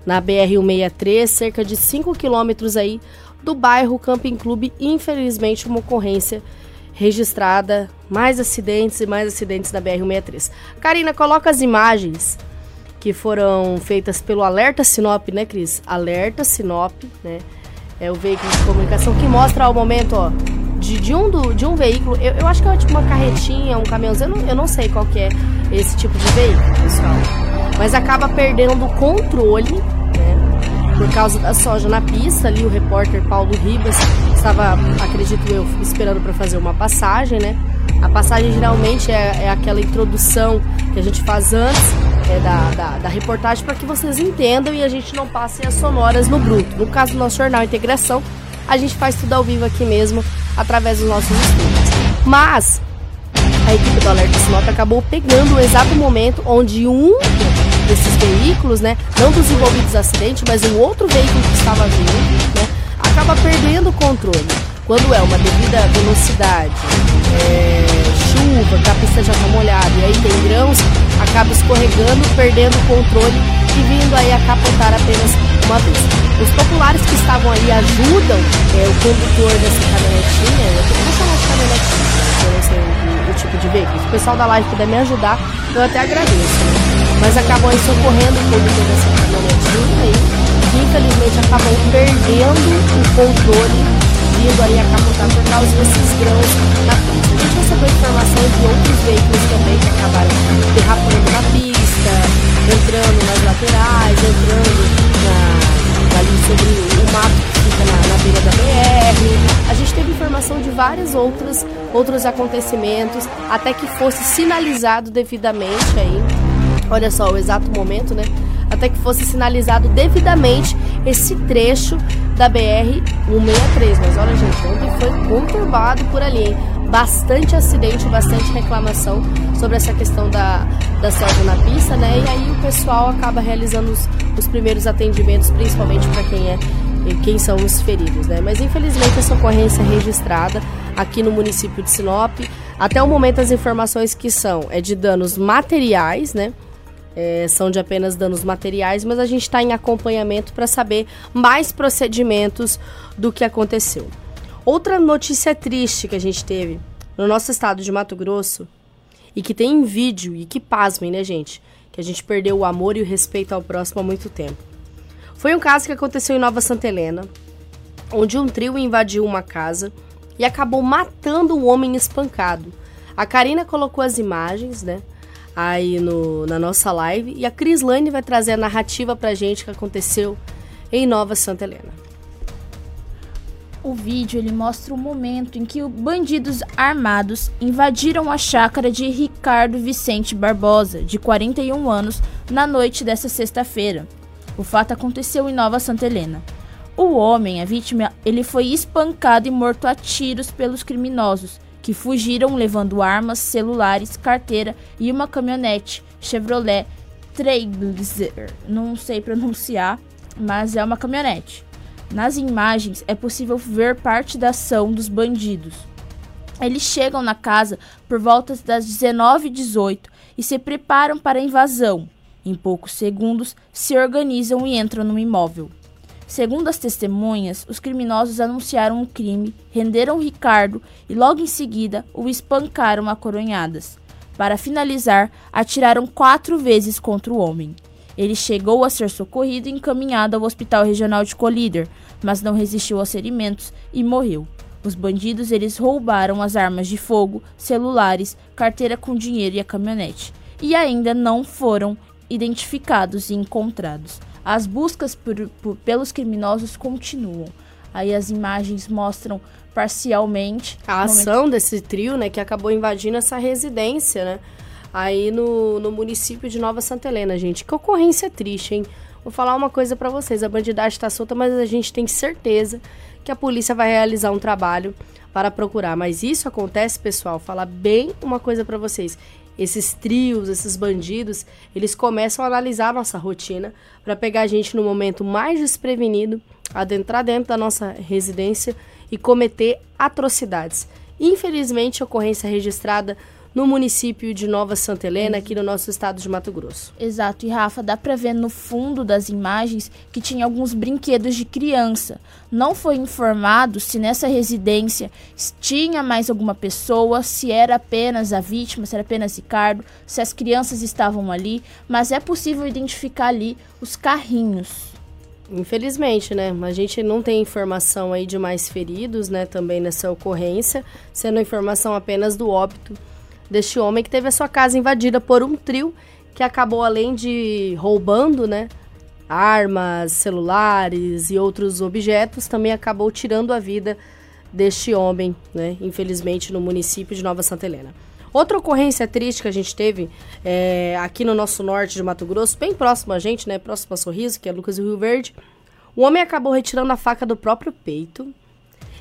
Na BR 163, cerca de 5 quilômetros aí do bairro Camping Clube, infelizmente uma ocorrência registrada, mais acidentes e mais acidentes da BR-163. Karina, coloca as imagens que foram feitas pelo Alerta Sinop, né, Cris? Alerta Sinop, né? É o veículo de comunicação que mostra ao momento, ó, de, de um, do, de um veículo. Eu, eu acho que é tipo uma carretinha, um caminhãozinho, eu não, eu não sei qual que é esse tipo de veículo, pessoal. Mas acaba perdendo o controle? Por causa da soja na pista, ali o repórter Paulo Ribas estava, acredito eu, esperando para fazer uma passagem, né? A passagem geralmente é, é aquela introdução que a gente faz antes é, da, da, da reportagem para que vocês entendam e a gente não passe as sonoras no bruto. No caso do nosso jornal Integração, a gente faz tudo ao vivo aqui mesmo, através dos nossos estúdios. Mas a equipe do Alerta Sinop acabou pegando o exato momento onde um desses veículos, né, não dos envolvidos acidente, mas um outro veículo que estava vindo, né, acaba perdendo o controle. Quando é uma devida velocidade, é, chuva, que a pista já está molhada e aí tem grãos, acaba escorregando, perdendo o controle e vindo aí a capotar apenas uma vez. Os populares que estavam ali ajudam é, o condutor dessa caminhonetinha, eu vou chamar de caminhonetinha, eu não sei o, o tipo de veículo. Se o pessoal da live puder me ajudar, eu até agradeço. né? Mas acabam aí socorrendo o condutor dessa caminhonetinha aí, que infelizmente acabam perdendo o controle, vindo aí a capotar por causa desses grãos na pista. A gente recebeu informação de outros veículos também que acabaram derrapando na pista, entrando nas laterais, entrando na, ali sobre o mato que fica na, na beira da BR. A gente teve informação de vários outros, outros acontecimentos, até que fosse sinalizado devidamente aí. Olha só o exato momento, né? Até que fosse sinalizado devidamente esse trecho da BR-163. Mas olha, gente, ontem foi conturbado por ali, hein? Bastante acidente, bastante reclamação sobre essa questão da, da soja na pista, né? E aí o pessoal acaba realizando os, os primeiros atendimentos, principalmente para quem é quem são os feridos, né? Mas infelizmente essa ocorrência é registrada aqui no município de Sinop. Até o momento as informações que são é de danos materiais, né? É, são de apenas danos materiais, mas a gente está em acompanhamento para saber mais procedimentos do que aconteceu. Outra notícia triste que a gente teve no nosso estado de Mato Grosso e que tem em vídeo e que pasmem, né, gente? Que a gente perdeu o amor e o respeito ao próximo há muito tempo. Foi um caso que aconteceu em Nova Santa Helena, onde um trio invadiu uma casa e acabou matando um homem espancado. A Karina colocou as imagens, né? Aí no, na nossa live. E a Cris Lane vai trazer a narrativa pra gente que aconteceu em Nova Santa Helena. O vídeo ele mostra o momento em que bandidos armados invadiram a chácara de Ricardo Vicente Barbosa, de 41 anos, na noite dessa sexta-feira. O fato aconteceu em Nova Santa Helena. O homem, a vítima, ele foi espancado e morto a tiros pelos criminosos, que fugiram levando armas, celulares, carteira e uma caminhonete Chevrolet Trailblazer. Não sei pronunciar, mas é uma caminhonete. Nas imagens é possível ver parte da ação dos bandidos. Eles chegam na casa por volta das 19h18 e se preparam para a invasão. Em poucos segundos, se organizam e entram no imóvel. Segundo as testemunhas, os criminosos anunciaram o crime, renderam Ricardo e logo em seguida o espancaram a coronhadas. Para finalizar, atiraram quatro vezes contra o homem. Ele chegou a ser socorrido e encaminhado ao Hospital Regional de Colíder, mas não resistiu aos ferimentos e morreu. Os bandidos eles roubaram as armas de fogo, celulares, carteira com dinheiro e a caminhonete, e ainda não foram identificados e encontrados. As buscas por, por, pelos criminosos continuam. Aí as imagens mostram parcialmente a ação desse trio, né, que acabou invadindo essa residência, né? aí no, no município de Nova Santa Helena, gente. Que ocorrência triste, hein? Vou falar uma coisa para vocês: a bandidagem está solta, mas a gente tem certeza que a polícia vai realizar um trabalho para procurar. Mas isso acontece, pessoal, falar bem uma coisa para vocês. Esses trios, esses bandidos, eles começam a analisar a nossa rotina para pegar a gente no momento mais desprevenido, adentrar dentro da nossa residência e cometer atrocidades. Infelizmente, ocorrência registrada no município de Nova Santa Helena, aqui no nosso estado de Mato Grosso. Exato, e Rafa, dá para ver no fundo das imagens que tinha alguns brinquedos de criança. Não foi informado se nessa residência tinha mais alguma pessoa, se era apenas a vítima, se era apenas Ricardo, se as crianças estavam ali, mas é possível identificar ali os carrinhos. Infelizmente, né? A gente não tem informação aí de mais feridos, né? Também nessa ocorrência, sendo informação apenas do óbito deste homem que teve a sua casa invadida por um trio que acabou além de roubando, né, armas, celulares e outros objetos, também acabou tirando a vida deste homem, né, infelizmente no município de Nova Santa Helena. Outra ocorrência triste que a gente teve é, aqui no nosso norte de Mato Grosso, bem próximo a gente, né, próximo a Sorriso, que é Lucas do Rio Verde, o homem acabou retirando a faca do próprio peito,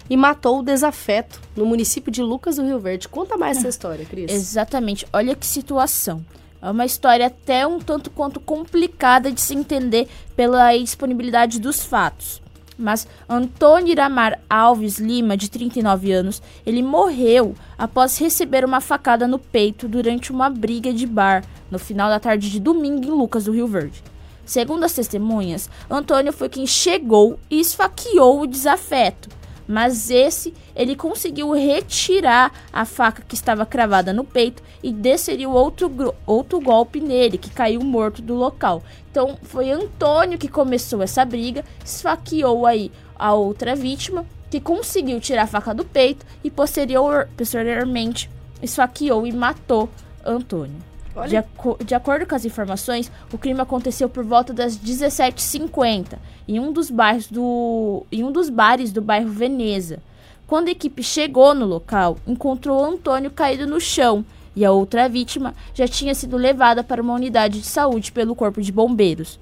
e matou o desafeto no município de Lucas do Rio Verde. Conta mais essa história, Cris. Exatamente. Olha que situação. É uma história até um tanto quanto complicada de se entender pela disponibilidade dos fatos. Mas Antônio Iramar Alves Lima, de 39 anos, ele morreu após receber uma facada no peito durante uma briga de bar no final da tarde de domingo em Lucas do Rio Verde. Segundo as testemunhas, Antônio foi quem chegou e esfaqueou o desafeto mas esse ele conseguiu retirar a faca que estava cravada no peito e desferiu outro, outro golpe nele, que caiu morto do local. Então foi Antônio que começou essa briga, esfaqueou aí a outra vítima, que conseguiu tirar a faca do peito e posterior, posteriormente esfaqueou e matou Antônio. De, aco de, acordo com as informações, o crime aconteceu por volta das 17h50 em um dos bairros do em um dos bares do bairro Veneza. Quando a equipe chegou no local, encontrou Antônio caído no chão e a outra vítima já tinha sido levada para uma unidade de saúde pelo corpo de bombeiros.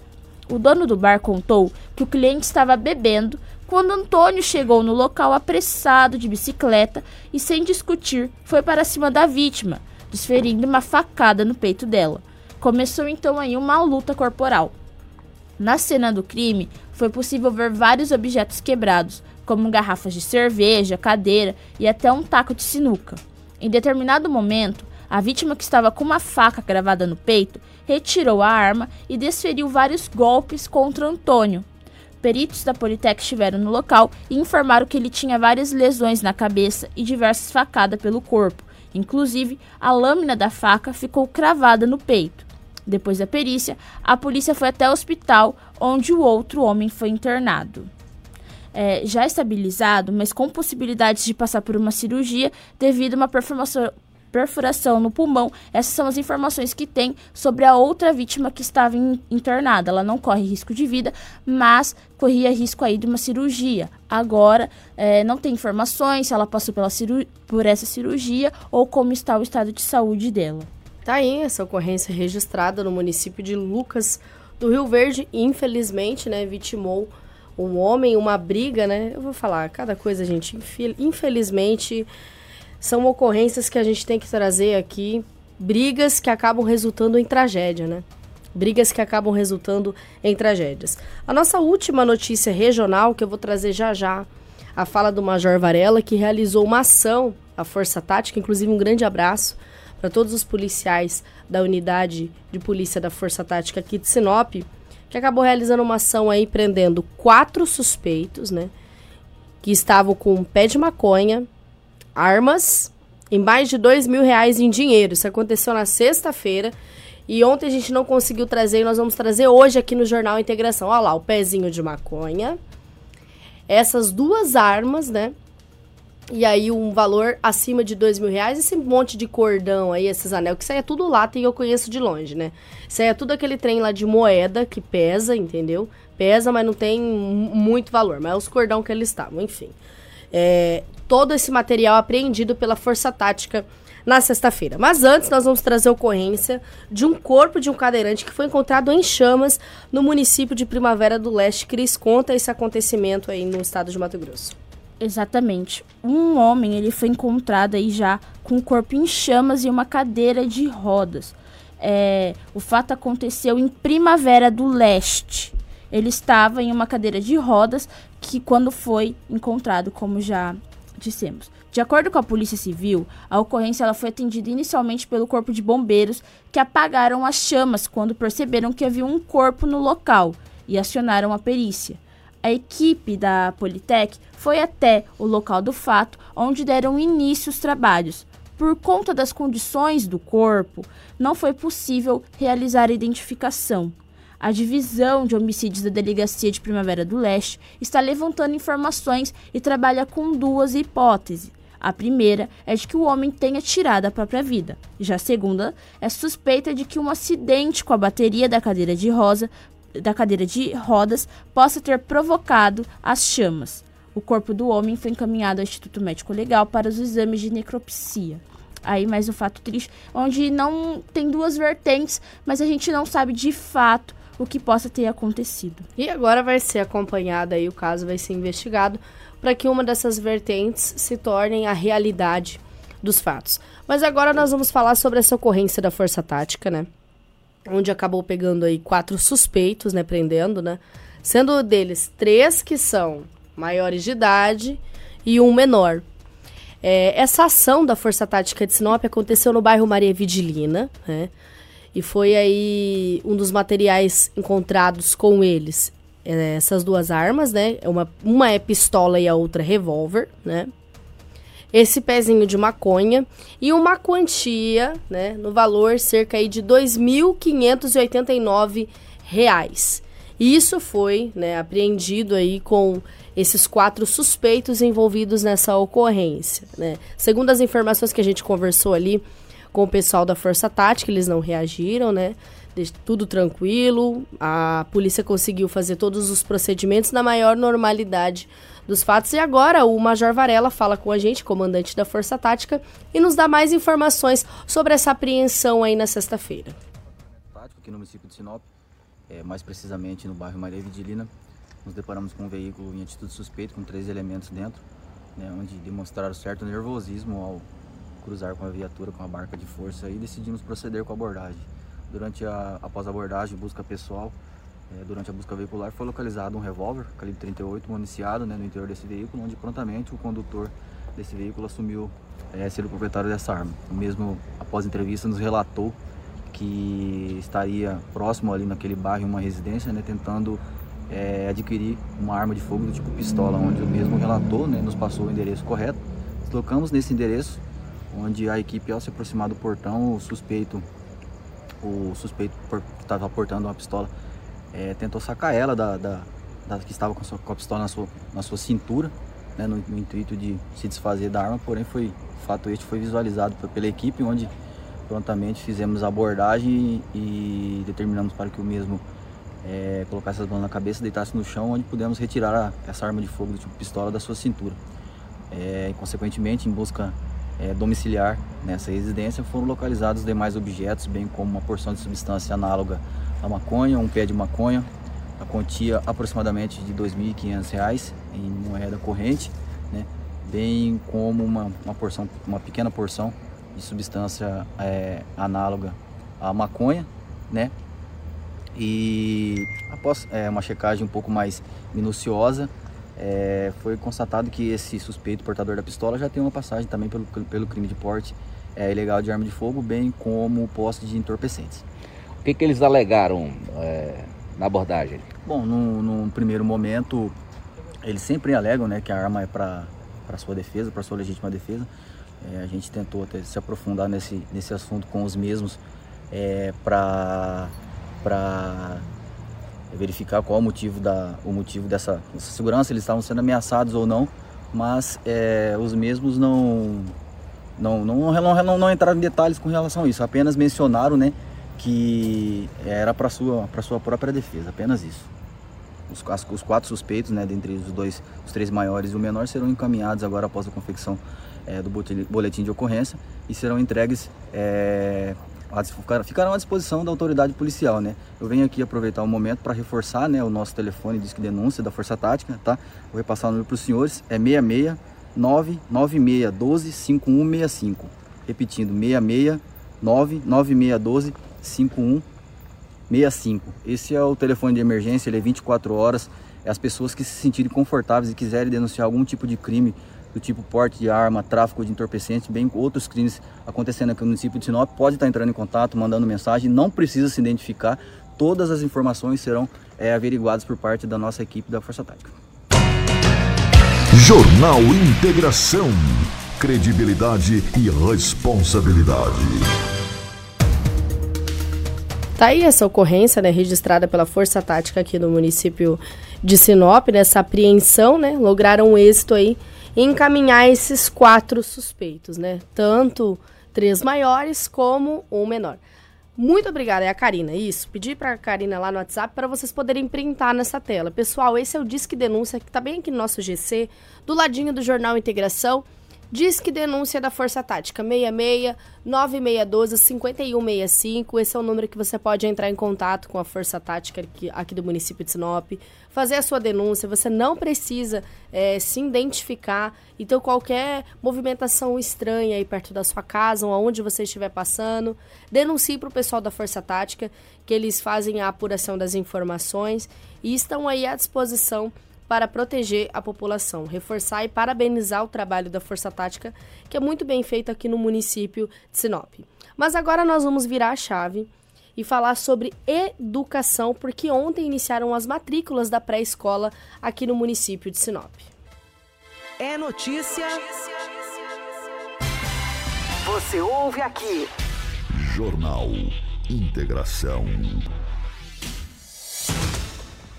O dono do bar contou que o cliente estava bebendo quando Antônio chegou no local apressado de bicicleta e sem discutir foi para cima da vítima desferindo uma facada no peito dela. Começou então aí uma luta corporal. Na cena do crime, foi possível ver vários objetos quebrados, como garrafas de cerveja, cadeira e até um taco de sinuca. Em determinado momento, a vítima que estava com uma faca gravada no peito retirou a arma e desferiu vários golpes contra Antônio. Peritos da Politec estiveram no local e informaram que ele tinha várias lesões na cabeça e diversas facadas pelo corpo, Inclusive, a lâmina da faca ficou cravada no peito. Depois da perícia, a polícia foi até o hospital, onde o outro homem foi internado. É, já estabilizado, mas com possibilidades de passar por uma cirurgia devido a uma perfuração no pulmão. Essas são as informações que tem sobre a outra vítima que estava in, internada. Ela não corre risco de vida, mas corria risco aí de uma cirurgia. Agora, é, não tem informações se ela passou pela por essa cirurgia ou como está o estado de saúde dela. Tá aí essa ocorrência registrada no município de Lucas do Rio Verde, infelizmente, né, vitimou um homem, uma briga, né? Eu vou falar cada coisa, gente. Infelizmente, são ocorrências que a gente tem que trazer aqui, brigas que acabam resultando em tragédia, né? Brigas que acabam resultando em tragédias. A nossa última notícia regional, que eu vou trazer já já, a fala do Major Varela, que realizou uma ação, a Força Tática, inclusive um grande abraço para todos os policiais da unidade de polícia da Força Tática aqui de Sinop, que acabou realizando uma ação aí prendendo quatro suspeitos, né? Que estavam com um pé de maconha, armas e mais de dois mil reais em dinheiro. Isso aconteceu na sexta-feira. E ontem a gente não conseguiu trazer e nós vamos trazer hoje aqui no Jornal Integração. Olha lá, o pezinho de maconha. Essas duas armas, né? E aí um valor acima de dois mil reais, esse monte de cordão aí, esses anel, que isso aí é tudo lata e eu conheço de longe, né? Isso aí é tudo aquele trem lá de moeda que pesa, entendeu? Pesa, mas não tem muito valor, mas é os cordão que eles estavam, enfim. É, todo esse material apreendido pela Força Tática na sexta-feira. Mas antes, nós vamos trazer a ocorrência de um corpo de um cadeirante que foi encontrado em chamas no município de Primavera do Leste. Cris, conta esse acontecimento aí no estado de Mato Grosso. Exatamente. Um homem ele foi encontrado aí já com o corpo em chamas e uma cadeira de rodas. É, o fato aconteceu em Primavera do Leste. Ele estava em uma cadeira de rodas que quando foi encontrado, como já dissemos. De acordo com a Polícia Civil, a ocorrência ela foi atendida inicialmente pelo Corpo de Bombeiros, que apagaram as chamas quando perceberam que havia um corpo no local e acionaram a perícia a equipe da Politec foi até o local do fato, onde deram início os trabalhos. Por conta das condições do corpo, não foi possível realizar a identificação. A divisão de homicídios da Delegacia de Primavera do Leste está levantando informações e trabalha com duas hipóteses. A primeira é de que o homem tenha tirado a própria vida. Já a segunda é suspeita de que um acidente com a bateria da cadeira de rosa da cadeira de rodas possa ter provocado as chamas. O corpo do homem foi encaminhado ao Instituto Médico Legal para os exames de necropsia. Aí mais um fato triste, onde não tem duas vertentes, mas a gente não sabe de fato o que possa ter acontecido. E agora vai ser acompanhado aí o caso vai ser investigado para que uma dessas vertentes se torne a realidade dos fatos. Mas agora nós vamos falar sobre essa ocorrência da Força Tática, né? onde acabou pegando aí quatro suspeitos, né, prendendo, né, sendo deles três que são maiores de idade e um menor. É, essa ação da Força Tática de Sinop aconteceu no bairro Maria Vidilina, né, e foi aí um dos materiais encontrados com eles. É, essas duas armas, né, uma, uma é pistola e a outra é revólver, né, esse pezinho de maconha e uma quantia, né, no valor cerca aí de 2.589 reais. Isso foi, né, apreendido aí com esses quatro suspeitos envolvidos nessa ocorrência, né? Segundo as informações que a gente conversou ali com o pessoal da Força Tática, eles não reagiram, né? Tudo tranquilo, a polícia conseguiu fazer todos os procedimentos na maior normalidade dos fatos. E agora o Major Varela fala com a gente, comandante da Força Tática, e nos dá mais informações sobre essa apreensão aí na sexta-feira. Aqui no município de Sinop, é, mais precisamente no bairro Maria Vidilina, nos deparamos com um veículo em atitude suspeita, com três elementos dentro, né, onde demonstraram certo nervosismo ao cruzar com a viatura com a marca de força e decidimos proceder com a abordagem. Durante a após a abordagem, busca pessoal, é, durante a busca veicular foi localizado um revólver calibre 38 municiado né, no interior desse veículo, onde prontamente o condutor desse veículo assumiu é, ser o proprietário dessa arma. O mesmo, após entrevista, nos relatou que estaria próximo ali naquele bairro, uma residência, né, tentando é, adquirir uma arma de fogo do tipo pistola, onde o mesmo relatou, né, nos passou o endereço correto. Deslocamos nesse endereço, onde a equipe, ao se aproximar do portão, o suspeito, o suspeito que estava portando uma pistola, é, tentou sacar ela da, da, da, que estava com sua, com a pistola na sua, na sua cintura. né, no, no, intuito de se desfazer da arma, porém foi fato este foi visualizado pela equipe, onde prontamente fizemos a abordagem e, e determinamos para que o mesmo é, colocasse as mãos na cabeça, deitasse no chão, onde pudemos retirar a, essa arma de fogo do tipo pistola da sua cintura. É, consequentemente, em busca é, domiciliar nessa residência, foram localizados demais objetos, bem como uma porção de substância análoga à maconha, um pé de maconha, a quantia aproximadamente de R$ 2.500 em moeda corrente, né? bem como uma, uma, porção, uma pequena porção de substância é, análoga à maconha, né? E após é, uma checagem um pouco mais minuciosa, é, foi constatado que esse suspeito portador da pistola já tem uma passagem também pelo, pelo crime de porte é, ilegal de arma de fogo, bem como posse de entorpecentes. O que, que eles alegaram é, na abordagem? Bom, num, num, primeiro momento, eles sempre alegam né, que a arma é para sua defesa, para sua legítima defesa. É, a gente tentou até se aprofundar nesse, nesse assunto com os mesmos é, para verificar qual o motivo, da, o motivo dessa, dessa segurança, eles estavam sendo ameaçados ou não, mas é, os mesmos não não, não, não, não, não entraram em detalhes com relação a isso, apenas mencionaram né, que era para sua, sua própria defesa, apenas isso. Os, as, os quatro suspeitos, né, dentre os dois, os três maiores e o menor, serão encaminhados agora após a confecção é, do boletim de ocorrência e serão entregues é, ficarão à disposição da autoridade policial, né? Eu venho aqui aproveitar o momento para reforçar, né, o nosso telefone disque denúncia da Força Tática, tá? Vou repassar o número para os senhores, é 66 99612 5165. Repetindo, 66 99612 5165. Esse é o telefone de emergência, ele é 24 horas. É as pessoas que se sentirem confortáveis e quiserem denunciar algum tipo de crime do tipo porte de arma, tráfico de entorpecentes, bem outros crimes acontecendo aqui no município de Sinop, pode estar entrando em contato, mandando mensagem, não precisa se identificar, todas as informações serão é, averiguadas por parte da nossa equipe da Força Tática. Jornal Integração. Credibilidade e responsabilidade. Tá aí essa ocorrência, né, registrada pela Força Tática aqui no município de Sinop, nessa apreensão, né, lograram um êxito aí encaminhar esses quatro suspeitos, né? Tanto três maiores como um menor. Muito obrigada, é a Karina. Isso, pedi para a Karina lá no WhatsApp para vocês poderem printar nessa tela. Pessoal, esse é o Disque Denúncia que está bem aqui no nosso GC, do ladinho do Jornal Integração. Disque denúncia da Força Tática 66 9612 5165. Esse é o número que você pode entrar em contato com a Força Tática aqui, aqui do município de Sinop, fazer a sua denúncia. Você não precisa é, se identificar. Então, qualquer movimentação estranha aí perto da sua casa ou aonde você estiver passando, denuncie para o pessoal da Força Tática, que eles fazem a apuração das informações e estão aí à disposição para proteger a população, reforçar e parabenizar o trabalho da Força Tática, que é muito bem feito aqui no município de Sinop. Mas agora nós vamos virar a chave e falar sobre educação, porque ontem iniciaram as matrículas da pré-escola aqui no município de Sinop. É notícia. Você ouve aqui. Jornal Integração.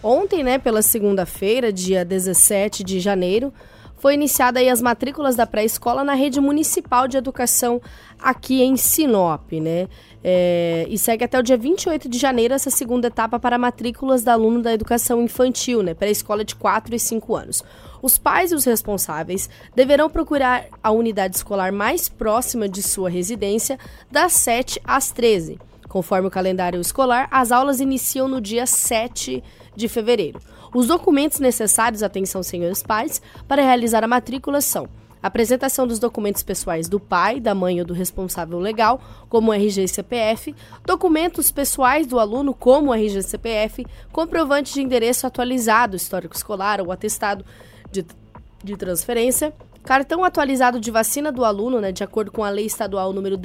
Ontem, né, pela segunda-feira, dia 17 de janeiro, foi iniciada as matrículas da pré-escola na rede municipal de educação aqui em Sinop, né? É, e segue até o dia 28 de janeiro essa segunda etapa para matrículas da aluno da educação infantil, né? Pré-escola de 4 e 5 anos. Os pais e os responsáveis deverão procurar a unidade escolar mais próxima de sua residência das 7 às 13. Conforme o calendário escolar, as aulas iniciam no dia 7 de fevereiro. Os documentos necessários, atenção senhores pais, para realizar a matrícula são apresentação dos documentos pessoais do pai, da mãe ou do responsável legal, como RG e CPF, documentos pessoais do aluno, como RG e CPF, comprovante de endereço atualizado, histórico escolar ou atestado de, de transferência, cartão atualizado de vacina do aluno, né, de acordo com a lei estadual número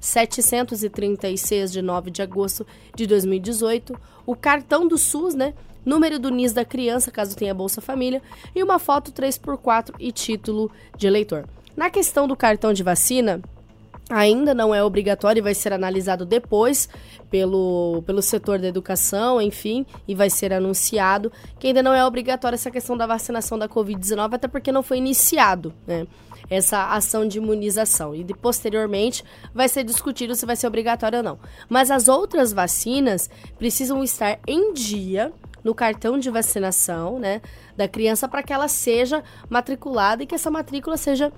10.736 de 9 de agosto de 2018, o cartão do SUS, né, número do NIS da criança, caso tenha Bolsa Família, e uma foto 3x4 e título de eleitor. Na questão do cartão de vacina, ainda não é obrigatório e vai ser analisado depois pelo, pelo setor da educação, enfim, e vai ser anunciado que ainda não é obrigatória essa questão da vacinação da Covid-19, até porque não foi iniciado, né? Essa ação de imunização. E de, posteriormente vai ser discutido se vai ser obrigatório ou não. Mas as outras vacinas precisam estar em dia no cartão de vacinação, né, da criança para que ela seja matriculada e que essa matrícula seja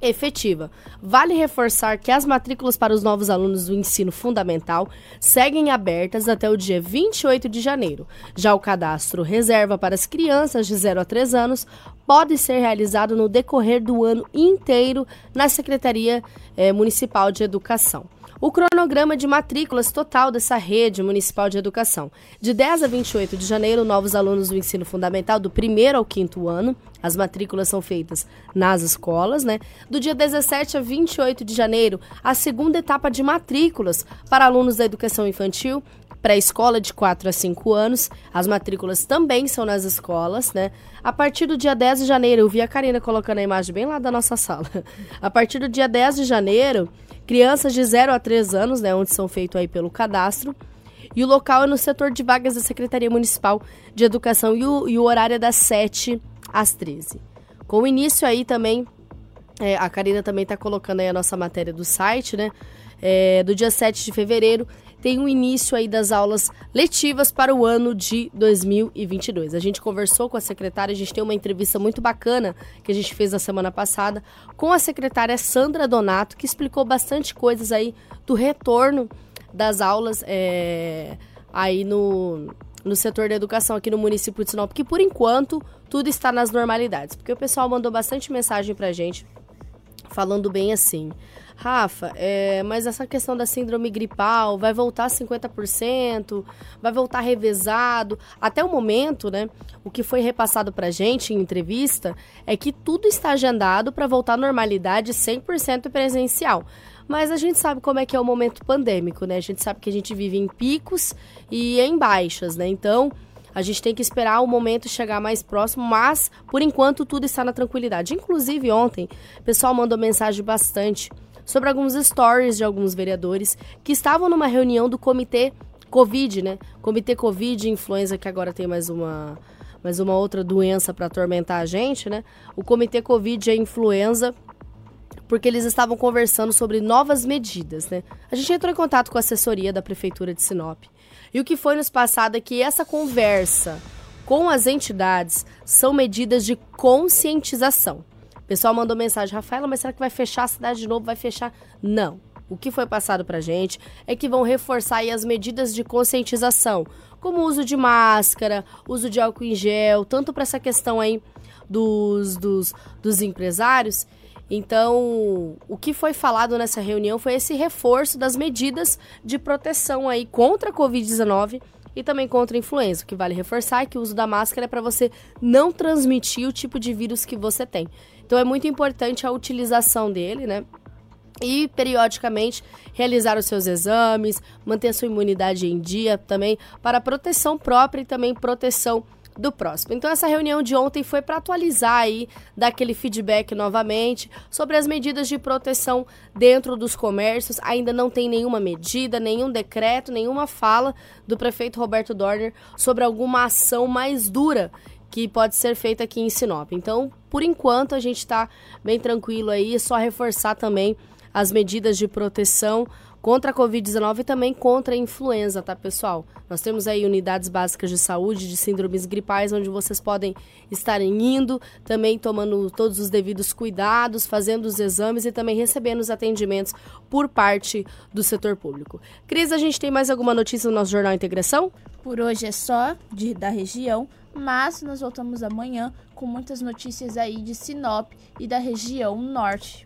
efetiva. Vale reforçar que as matrículas para os novos alunos do ensino fundamental seguem abertas até o dia 28 de janeiro. Já o cadastro reserva para as crianças de 0 a 3 anos pode ser realizado no decorrer do ano inteiro na Secretaria eh, Municipal de Educação o cronograma de matrículas total dessa rede municipal de educação. De 10 a 28 de janeiro, novos alunos do ensino fundamental do primeiro ao quinto ano. As matrículas são feitas nas escolas, né? Do dia 17 a 28 de janeiro, a segunda etapa de matrículas para alunos da educação infantil, pré-escola de 4 a 5 anos. As matrículas também são nas escolas, né? A partir do dia 10 de janeiro, eu vi a Karina colocando a imagem bem lá da nossa sala. A partir do dia 10 de janeiro, crianças de 0 a 3 anos, né, onde são feitos aí pelo cadastro. E o local é no setor de vagas da Secretaria Municipal de Educação e o, e o horário é das 7 às 13. Com o início aí também, é, a Karina também está colocando aí a nossa matéria do site, né? É, do dia 7 de fevereiro tem o início aí das aulas letivas para o ano de 2022. A gente conversou com a secretária, a gente tem uma entrevista muito bacana que a gente fez na semana passada com a secretária Sandra Donato, que explicou bastante coisas aí do retorno das aulas é, aí no, no setor da educação aqui no município de Sinop, porque por enquanto tudo está nas normalidades. Porque o pessoal mandou bastante mensagem pra gente falando bem assim. Rafa, é, mas essa questão da síndrome gripal vai voltar 50%, vai voltar revezado. Até o momento, né? O que foi repassado pra gente em entrevista é que tudo está agendado para voltar à normalidade 100% presencial. Mas a gente sabe como é que é o momento pandêmico, né? A gente sabe que a gente vive em picos e em baixas, né? Então, a gente tem que esperar o momento chegar mais próximo, mas por enquanto tudo está na tranquilidade. Inclusive ontem, o pessoal mandou mensagem bastante sobre alguns stories de alguns vereadores que estavam numa reunião do comitê Covid, né? Comitê Covid Influenza, que agora tem mais uma, mais uma outra doença para atormentar a gente, né? O Comitê Covid é influenza porque eles estavam conversando sobre novas medidas, né? A gente entrou em contato com a assessoria da prefeitura de Sinop. E o que foi nos passado é que essa conversa com as entidades são medidas de conscientização pessoal mandou mensagem, Rafaela, mas será que vai fechar a cidade de novo? Vai fechar? Não. O que foi passado pra gente é que vão reforçar as medidas de conscientização, como o uso de máscara, uso de álcool em gel, tanto para essa questão aí dos, dos, dos empresários. Então, o que foi falado nessa reunião foi esse reforço das medidas de proteção aí contra a Covid-19 e também contra a influenza. O que vale reforçar é que o uso da máscara é para você não transmitir o tipo de vírus que você tem. Então é muito importante a utilização dele, né? E periodicamente realizar os seus exames, manter a sua imunidade em dia também para proteção própria e também proteção do próximo. Então essa reunião de ontem foi para atualizar aí, dar aquele feedback novamente sobre as medidas de proteção dentro dos comércios. Ainda não tem nenhuma medida, nenhum decreto, nenhuma fala do prefeito Roberto Dorner sobre alguma ação mais dura que pode ser feita aqui em Sinop. Então, por enquanto, a gente está bem tranquilo aí, é só reforçar também as medidas de proteção contra a Covid-19 e também contra a influenza, tá, pessoal? Nós temos aí unidades básicas de saúde de síndromes gripais, onde vocês podem estar indo, também tomando todos os devidos cuidados, fazendo os exames e também recebendo os atendimentos por parte do setor público. Cris, a gente tem mais alguma notícia no nosso Jornal Integração? Por hoje é só de, da região mas nós voltamos amanhã com muitas notícias aí de Sinop e da região norte.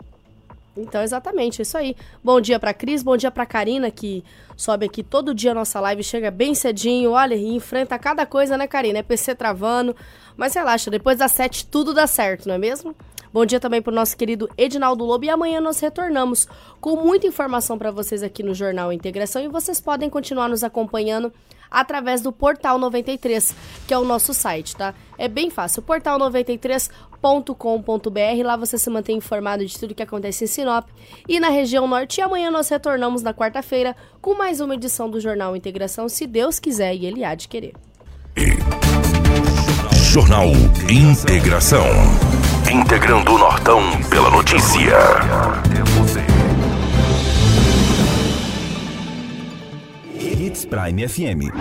Então, exatamente, isso aí. Bom dia para Cris, bom dia para Karina, que sobe aqui todo dia a nossa live, chega bem cedinho, olha, e enfrenta cada coisa, né, Karina? É PC travando, mas relaxa, depois das sete tudo dá certo, não é mesmo? Bom dia também para o nosso querido Edinaldo Lobo e amanhã nós retornamos com muita informação para vocês aqui no Jornal Integração e vocês podem continuar nos acompanhando através do Portal 93, que é o nosso site, tá? É bem fácil, portal93.com.br, lá você se mantém informado de tudo que acontece em Sinop e na região norte. E amanhã nós retornamos na quarta-feira com mais uma edição do Jornal Integração, se Deus quiser e Ele há de querer. Jornal Integração. Integrando o Nortão pela notícia. Hits Prime FM.